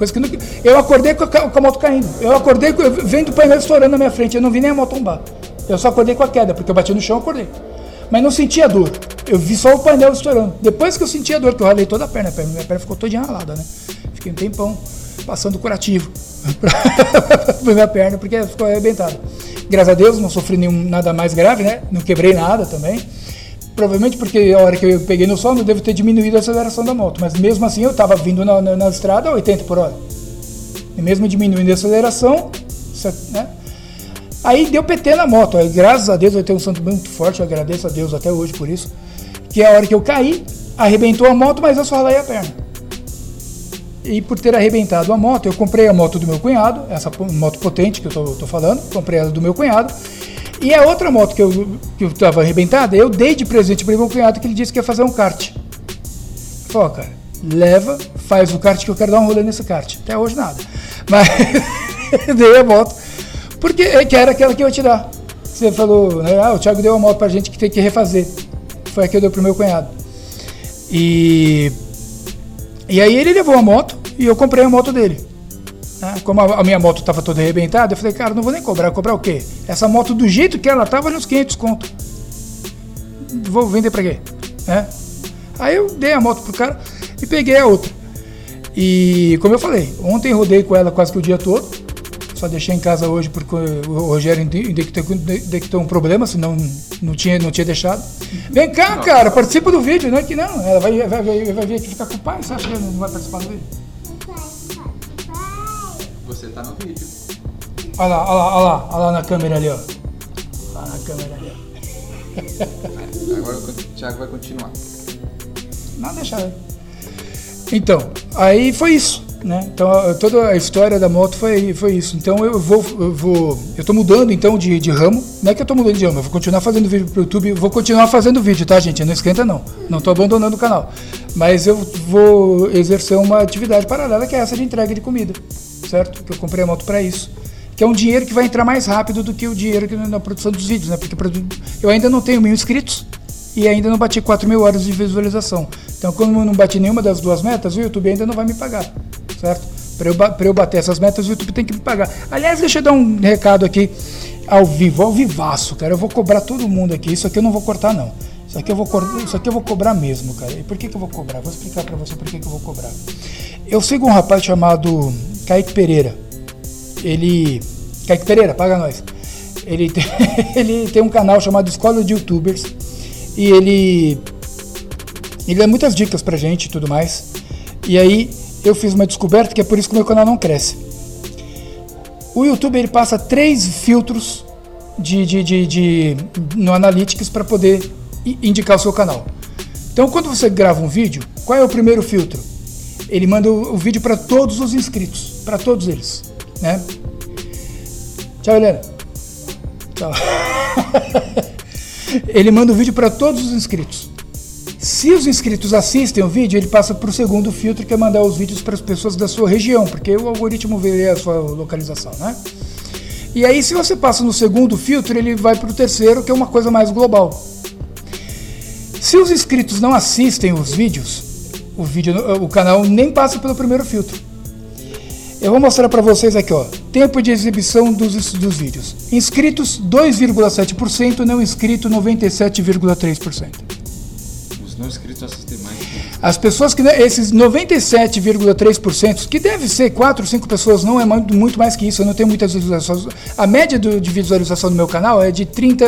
Coisa que não... Eu acordei com a, moto caindo. Eu acordei vendo o painel estourando na minha frente. Eu não vi nem a moto tombar. Eu só acordei com a queda, porque eu bati no chão e acordei mas não sentia dor. Eu vi só o painel estourando. Depois que eu senti a dor, que eu ralei toda a perna, minha perna ficou toda enralada, né? Fiquei um tempão passando curativo (laughs) pra minha perna, porque ficou arrebentada. Graças a Deus não sofri nenhum, nada mais grave, né? Não quebrei nada também. Provavelmente porque a hora que eu peguei no sol, eu devo ter diminuído a aceleração da moto. Mas mesmo assim eu estava vindo na, na, na, estrada a 80 por hora. E mesmo diminuindo a aceleração, né? Aí deu PT na moto. Aí, graças a Deus, eu tenho um santo muito forte, eu agradeço a Deus até hoje por isso. Que é a hora que eu caí, arrebentou a moto, mas eu só ralei a perna. E por ter arrebentado a moto, eu comprei a moto do meu cunhado, essa moto potente que eu tô, tô falando, comprei ela do meu cunhado. E a outra moto que eu, que eu tava arrebentada, eu dei de presente para meu cunhado que ele disse que ia fazer um kart. Falei, cara, leva, faz o kart que eu quero dar um rolê nesse kart. Até hoje nada. (laughs) Mas (laughs) dei a moto porque é que era aquela que eu ia te dar. Você falou, né, ah, o Thiago deu uma moto pra gente que tem que refazer. Foi a que eu dei pro meu cunhado. E, e aí ele levou a moto e eu comprei a moto dele. Né? Como a, a, minha moto estava toda arrebentada, eu falei, cara, não vou nem cobrar. Cobrar o quê? Essa moto do jeito que ela tava nos 500 conto. Vou vender pra quê? Né? Aí eu dei a moto pro cara e peguei a outra. E como eu falei, ontem rodei com ela quase que o dia todo Só deixei em casa hoje porque o Rogério detectou um problema, senão não tinha, não tinha deixado. Vem cá, cara, participa do vídeo, não é que não. Ela vai, vai, vai, vai vir aqui ficar com o pai. Você acha que não vai participar do vídeo? Tá no vídeo. Olha lá, olha lá, olha lá, olha lá na câmera ali, ó. Lá na câmera ali, ó. Agora o Thiago vai continuar. Não, deixa. Então, aí foi isso. Né? Então toda a história da moto foi, foi isso. Então eu vou, eu vou, eu tô mudando então de, de ramo. Não é que eu tô mudando de ramo, eu vou continuar fazendo vídeo pro YouTube, vou continuar fazendo vídeo, tá, gente? Não esquenta não. Não tô abandonando o canal. Mas eu vou exercer uma atividade paralela que é essa de entrega de comida, certo? Que eu comprei a moto para isso. Que é um dinheiro que vai entrar mais rápido do que o dinheiro que na produção dos vídeos, né? Porque eu ainda não tenho mil inscritos e ainda não bati 4 mil horas de visualização. Então, como eu não bati nenhuma das duas metas, o YouTube ainda não vai me pagar certo? Para eu, eu bater essas metas, o YouTube tem que me pagar. Aliás, deixa eu dar um recado aqui ao vivo, ao vivaço, cara. Eu vou cobrar todo mundo aqui. Isso aqui eu não vou cortar, não. Isso aqui eu vou, isso aqui eu vou cobrar mesmo, cara. E por que, que eu vou cobrar? Vou explicar para você por que, que eu vou cobrar. Eu sigo um rapaz chamado Kaique Pereira. Ele. Kaique Pereira, paga nós. Ele tem, (laughs) ele tem um canal chamado Escola de Youtubers. E ele. Ele dá muitas dicas pra gente e tudo mais. E aí, eu fiz uma descoberta que é por isso que meu canal não cresce. O YouTube ele passa três filtros de, de, de, de no Analytics para poder indicar o seu canal. Então, quando você grava um vídeo, qual é o primeiro filtro? Ele manda o, o vídeo para todos os inscritos, para todos eles, né? Tchau, Helena. Tchau. (laughs) ele manda o vídeo para todos os inscritos. Se os inscritos assistem o vídeo, ele passa para o segundo filtro, que é mandar os vídeos para as pessoas da sua região, porque o algoritmo vê a sua localização, né? E aí, se você passa no segundo filtro, ele vai para o terceiro, que é uma coisa mais global. Se os inscritos não assistem os vídeos, o, vídeo, o canal nem passa pelo primeiro filtro. Eu vou mostrar para vocês aqui, ó, tempo de exibição dos, dos vídeos. Inscritos 2,7%, não inscrito 97,3% não inscritos assistem mais. As pessoas que. Né, esses 97,3%, que deve ser 4, 5 pessoas, não é muito mais que isso, eu não tenho muitas visualizações. A média do, de visualização do meu canal é de 30,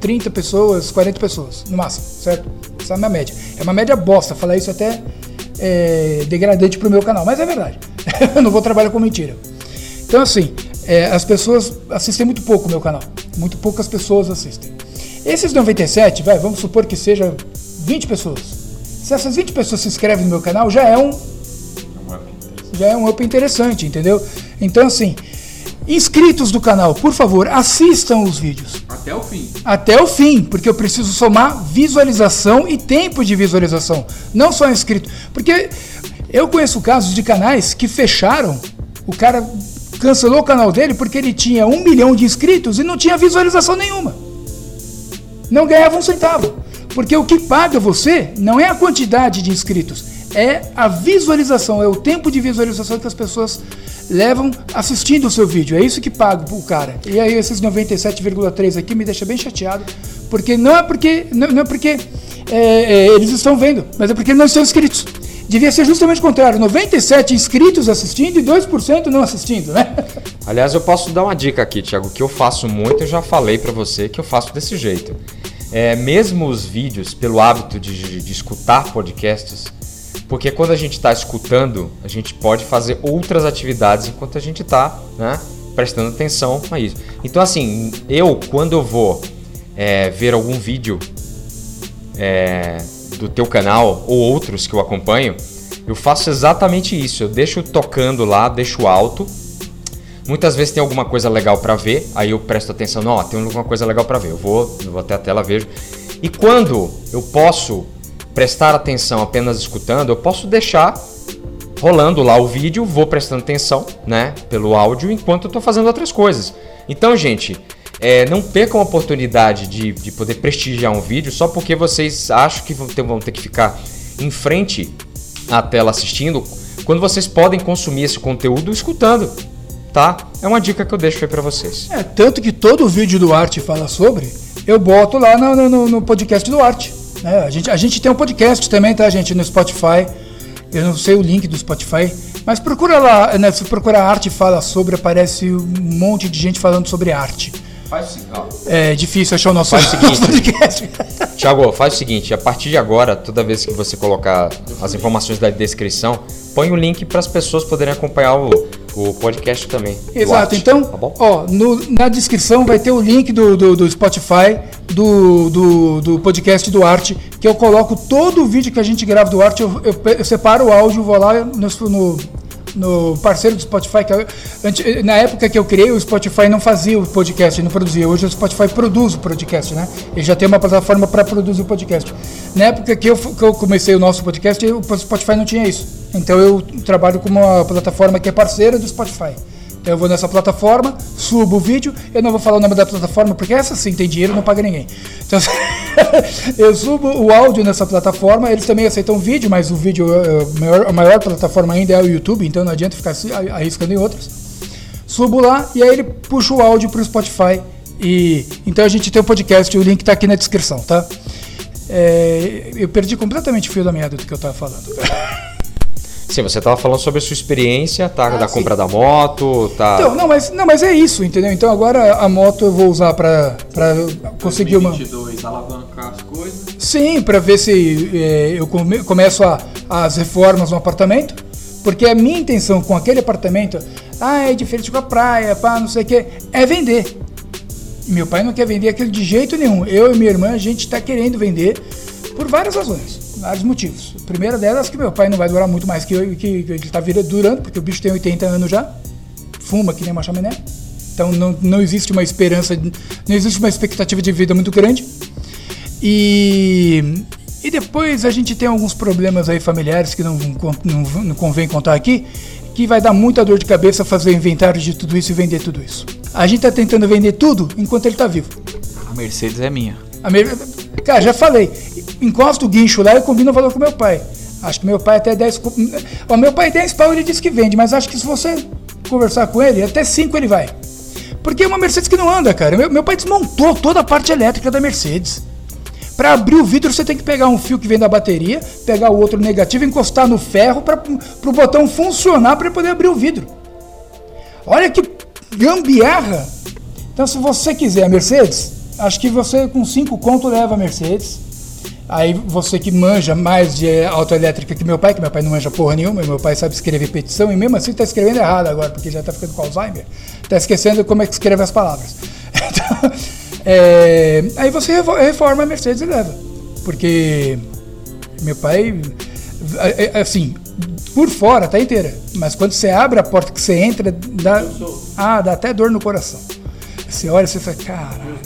30 pessoas, 40 pessoas, no máximo, certo? Essa é a minha média. É uma média bosta, falar isso até é degradante pro meu canal, mas é verdade. (laughs) eu não vou trabalhar com mentira. Então, assim, é, as pessoas assistem muito pouco o meu canal. Muito poucas pessoas assistem. Esses 97, vai, vamos supor que seja 20 pessoas. Se essas 20 pessoas se inscrevem no meu canal, já é um. Já é um up interessante, entendeu? Então, assim, inscritos do canal, por favor, assistam os vídeos. Até o fim. Até o fim, porque eu preciso somar visualização e tempo de visualização. Não só inscrito. Porque eu conheço casos de canais que fecharam, o cara cancelou o canal dele porque ele tinha um milhão de inscritos e não tinha visualização nenhuma. Não ganhava um centavo. Porque o que paga você não é a quantidade de inscritos, é a visualização, é o tempo de visualização que as pessoas levam assistindo o seu vídeo. É isso que paga o cara. E aí esses 97,3 aqui me deixa bem chateado, porque não é porque não, não é porque é, é, eles estão vendo, mas é porque não estão inscritos. Devia ser justamente o contrário, 97 inscritos assistindo e 2% não assistindo, né? Aliás, eu posso dar uma dica aqui, Thiago, que eu faço muito, eu já falei para você que eu faço desse jeito é, mesmo os vídeos, pelo hábito de, de, de escutar podcasts, porque quando a gente está escutando, a gente pode fazer outras atividades enquanto a gente está né, prestando atenção a isso. Então, assim, eu, quando eu vou é, ver algum vídeo é, do teu canal ou outros que eu acompanho, eu faço exatamente isso. Eu deixo tocando lá, deixo alto Muitas vezes tem alguma coisa legal para ver, aí eu presto atenção, não, tem alguma coisa legal para ver. Eu vou, vou até a tela, vejo. E quando eu posso prestar atenção apenas escutando, eu posso deixar rolando lá o vídeo, vou prestando atenção, né, pelo áudio, enquanto eu estou fazendo outras coisas. Então, gente, é, não percam a oportunidade de, de poder prestigiar um vídeo só porque vocês acham que vão ter, vão ter que ficar em frente à tela assistindo, quando vocês podem consumir esse conteúdo escutando tá? É uma dica que eu deixo aí para vocês. É, tanto que todo vídeo do Arte fala sobre, eu boto lá no, no, no podcast do Arte. Né? A, gente, a gente tem um podcast também, tá, gente, no Spotify. Eu não sei o link do Spotify, mas procura lá, né, se procurar arte fala sobre, aparece um monte de gente falando sobre arte. Faz o seguinte. É difícil achar o nosso, Faz o seguinte. nosso (laughs) podcast. Tiago, faz o seguinte, a partir de agora, toda vez que você colocar as informações da descrição, põe o link para as pessoas poderem acompanhar o, o podcast também. Exato, então, Tá ó, no- na descrição vai ter o link do, do, do Spotify, do, do, do podcast do Arte, que eu coloco todo o vídeo que a gente grava do Arte, eu, eu eu separo o áudio, vou lá no, no, no parceiro do Spotify, que eu- antes- na época que eu criei, o Spotify não fazia o podcast, não produzia. Hoje o Spotify produz o podcast, né? Ele já tem uma plataforma para produzir o podcast. Na época que eu, que eu comecei o nosso podcast, o Spotify não tinha isso. Então eu trabalho com uma plataforma que é parceira do Spotify. Eu vou nessa plataforma, subo o vídeo, eu não vou falar o nome da plataforma, porque essa sim tem dinheiro, não paga ninguém. Então (laughs) eu subo o áudio nessa plataforma, eles também aceitam vídeo, mas o vídeo, a maior, a maior plataforma ainda é o YouTube, então não adianta ficar arriscando em outras. Subo lá e aí ele puxa o áudio pro Spotify. E então a gente tem o podcast, o link tá aqui na descrição, tá? É, eu perdi completamente o fio da meada do que eu tava falando. (laughs) Sim, você estava falando sobre a sua experiência, tá? da Ah, sim. compra da moto, tá? Então, não, mas, não, mas é isso, entendeu? Então agora a moto eu vou usar pra, pra conseguir uma. 2022, alavancar as coisas. Sim, pra ver se é, eu come- começo a, as reformas no apartamento. Porque a minha intenção com aquele apartamento, ah, é diferente com a praia, pá, não sei o quê, é vender. Meu pai não quer vender aquilo de jeito nenhum. Eu e minha irmã, a gente está querendo vender por várias razões, vários motivos. A primeira delas é que meu pai não vai durar muito mais que eu, que, que ele está durando, porque o bicho tem 80 anos já, fuma que nem uma chaminé. Então não, não existe uma esperança, não existe uma expectativa de vida muito grande. E, e depois a gente tem alguns problemas aí familiares que não, não, não convém contar aqui, que vai dar muita dor de cabeça fazer inventário de tudo isso e vender tudo isso. A gente tá tentando vender tudo enquanto ele tá vivo. A Mercedes é minha. A me- Cara, já falei, encosta o guincho lá e combina o valor com meu pai. Acho que meu pai até 10. co- Ó, meu pai 10 pau ele disse que vende, mas acho que se você conversar com ele, até 5 ele vai. Porque é uma Mercedes que não anda, cara. Meu, meu pai desmontou toda a parte elétrica da Mercedes. Para abrir o vidro, você tem que pegar um fio que vem da bateria, pegar o outro negativo, encostar no ferro para o botão funcionar para poder abrir o vidro. Olha que gambiarra! Então, se você quiser a Mercedes, acho que você com 5 conto leva a Mercedes. Aí você que manja mais de autoelétrica que meu pai, que meu pai não manja porra nenhuma, meu pai sabe escrever petição e mesmo assim está escrevendo errado agora, porque já está ficando com Alzheimer. Está esquecendo como é que escreve as palavras. (laughs) Então, é, aí você reforma a Mercedes e leva. Porque meu pai, é- é- assim, por fora tá inteira, mas quando você abre a porta que você entra, dá, ah, dá até dor no coração. Você olha e você fala, caralho.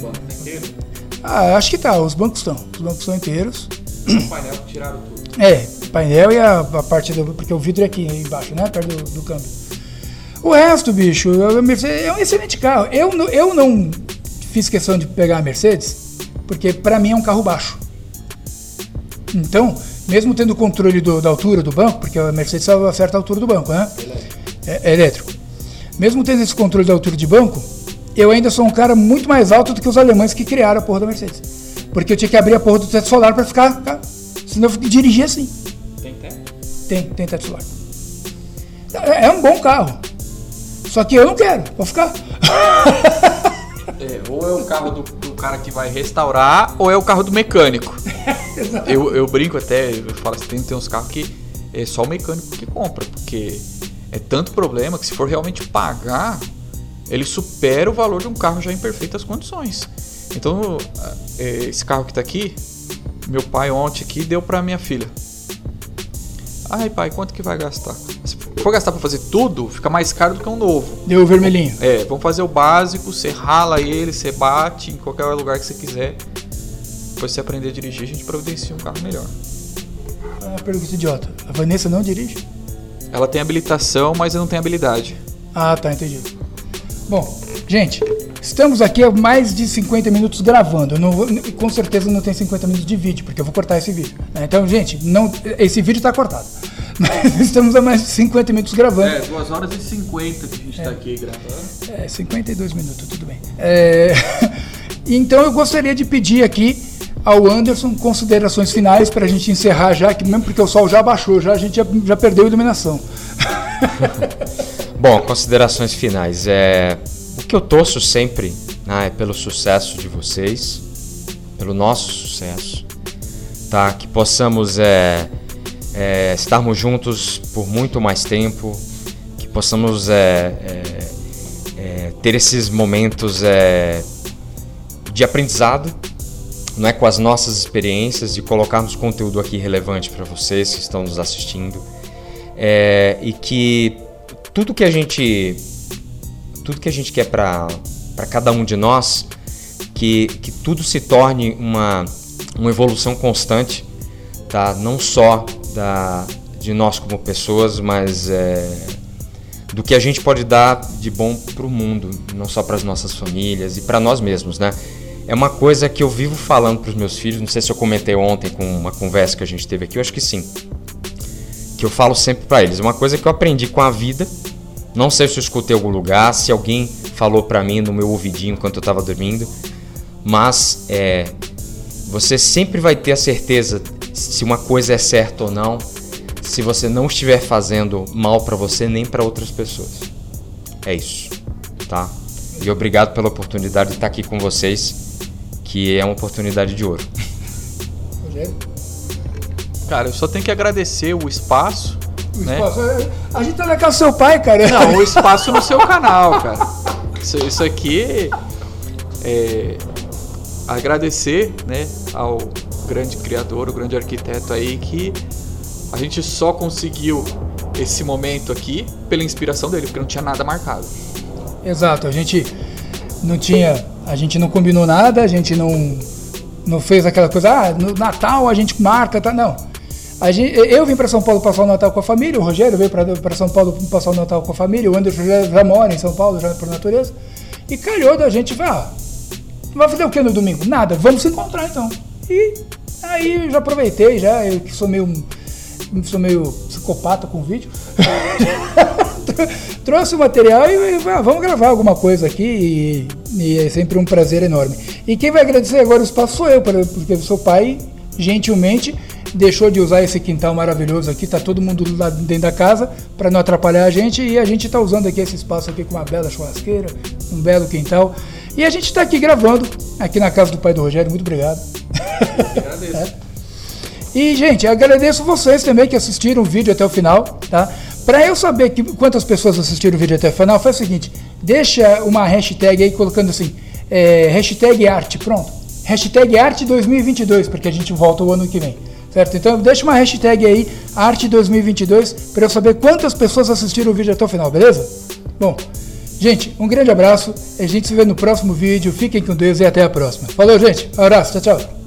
Ah, acho que tá, os bancos estão. Os bancos estão inteiros. O painel tiraram tudo. É, painel e a, a parte do. Porque o vidro é aqui embaixo, né? Perto do, do câmbio. O resto, bicho, a Mercedes é um excelente carro. Eu, não- eu não fiz questão de pegar a Mercedes, porque pra mim é um carro baixo. Então, mesmo tendo o controle do- da altura do banco, porque a Mercedes só acerta a altura do banco, né? É, é elétrico. Mesmo tendo esse controle da altura de banco, eu ainda sou um cara muito mais alto do que os alemães que criaram a porra da Mercedes. Porque eu tinha que abrir a porra do teto solar pra ficar. ficar- senão eu dirigir assim. Tem teto? Tem, tem teto solar. É, é um bom carro. Só que eu não quero, vou ficar. É, ou é o carro do, do cara que vai restaurar, ou é o carro do mecânico. (laughs) eu, eu brinco até, eu falo assim, tem, tem uns carros que é só o mecânico que compra, porque é tanto problema que se for realmente pagar, ele supera o valor de um carro já em perfeitas condições. Então, é, esse carro que tá aqui, meu pai ontem aqui deu pra minha filha. Ai pai, quanto que vai gastar? Se for gastar pra fazer tudo, fica mais caro do que um novo. Deu o vermelhinho. É, vamos fazer o básico, você rala ele, você bate em qualquer lugar que você quiser. Depois você aprender a dirigir, a gente providencia um carro melhor. Uma pergunta idiota. A Vanessa não dirige? Ela tem habilitação, mas não tem habilidade. Ah, tá, entendi. Bom, gente, estamos aqui há mais de 50 minutos gravando. Não com certeza não tem 50 minutos de vídeo, porque eu vou cortar esse vídeo. né? Então, gente, não, esse vídeo está cortado. (laughs) Mas estamos há mais de 50 minutos gravando. 2 horas e 50 que a gente tá aqui gravando. É, 52 minutos, tudo bem. É, (laughs) então eu gostaria de pedir aqui ao Anderson, considerações finais para a gente encerrar já, que mesmo porque o sol já baixou, já, a gente já, já perdeu a iluminação. (laughs) Bom, considerações finais. É, o que eu torço sempre né, é pelo sucesso de vocês, pelo nosso sucesso, tá? Que possamos é, é, estarmos juntos por muito mais tempo, que possamos é, é, é ter esses momentos é, de aprendizado não é, com as nossas experiências e colocarmos conteúdo aqui relevante para vocês que estão nos assistindo. E que tudo que a gente tudo que a gente quer para cada um de nós que, que tudo se torne uma, uma evolução constante tá não só da de nós como pessoas mas é, do que a gente pode dar de bom para o mundo não só para as nossas famílias e para nós mesmos né é uma coisa que eu vivo falando para os meus filhos. Não sei se eu comentei ontem com uma conversa que a gente teve aqui, eu acho que sim. Que eu falo sempre para eles. Uma coisa que eu aprendi com a vida. Não sei se eu escutei em algum lugar, se alguém falou para mim no meu ouvidinho enquanto eu estava dormindo, mas é, você sempre vai ter a certeza se uma coisa é certa ou não, se você não estiver fazendo mal para você nem para outras pessoas. É isso, tá? E obrigado pela oportunidade de estar aqui com vocês que é uma oportunidade de ouro. Rogério? Cara, eu só tenho que agradecer o espaço. O né? espaço. É, a gente tá na casa do seu pai, cara. Não, o espaço no seu canal, cara. Isso, isso aqui é agradecer, né, ao grande criador, o grande arquiteto aí que a gente só conseguiu esse momento aqui pela inspiração dele, porque não tinha nada marcado. Exato, a gente não tinha a gente não combinou nada, a gente não, não fez aquela coisa, ah, no Natal a gente marca, tá? Não. Gente, eu vim para São Paulo passar o Natal com a família, o Rogério veio para São Paulo passar o Natal com a família, o Anderson já, já mora em São Paulo, já por natureza. E calhou da gente, ah, vai fazer o que no domingo? Nada, vamos se encontrar então. E aí já aproveitei, já, eu que sou meio, sou meio psicopata com vídeo. (laughs) trouxe o material e ah, vamos gravar alguma coisa aqui e, e, é sempre um prazer enorme. E quem vai agradecer agora o espaço sou eu, porque o seu pai gentilmente deixou de usar esse quintal maravilhoso aqui, tá todo mundo lá dentro da casa para não atrapalhar a gente e a gente está usando aqui esse espaço aqui com uma bela churrasqueira, um belo quintal. E a gente está aqui gravando aqui na casa do pai do Rogério. Muito obrigado. Agradeço. (laughs) é. E, gente, agradeço vocês também que assistiram o vídeo até o final, tá? Para eu saber que, quantas pessoas assistiram o vídeo até o final, faz o seguinte: deixa uma hashtag aí colocando assim, é, hashtag arte, pronto. Hashtag arte 2022, porque a gente volta o ano que vem. Certo? Então deixa uma hashtag aí, arte 2022, para eu saber quantas pessoas assistiram o vídeo até o final, beleza? Bom, gente, um grande abraço. A gente se vê no próximo vídeo. Fiquem com Deus e até a próxima. Falou, gente. Um abraço. Tchau, tchau.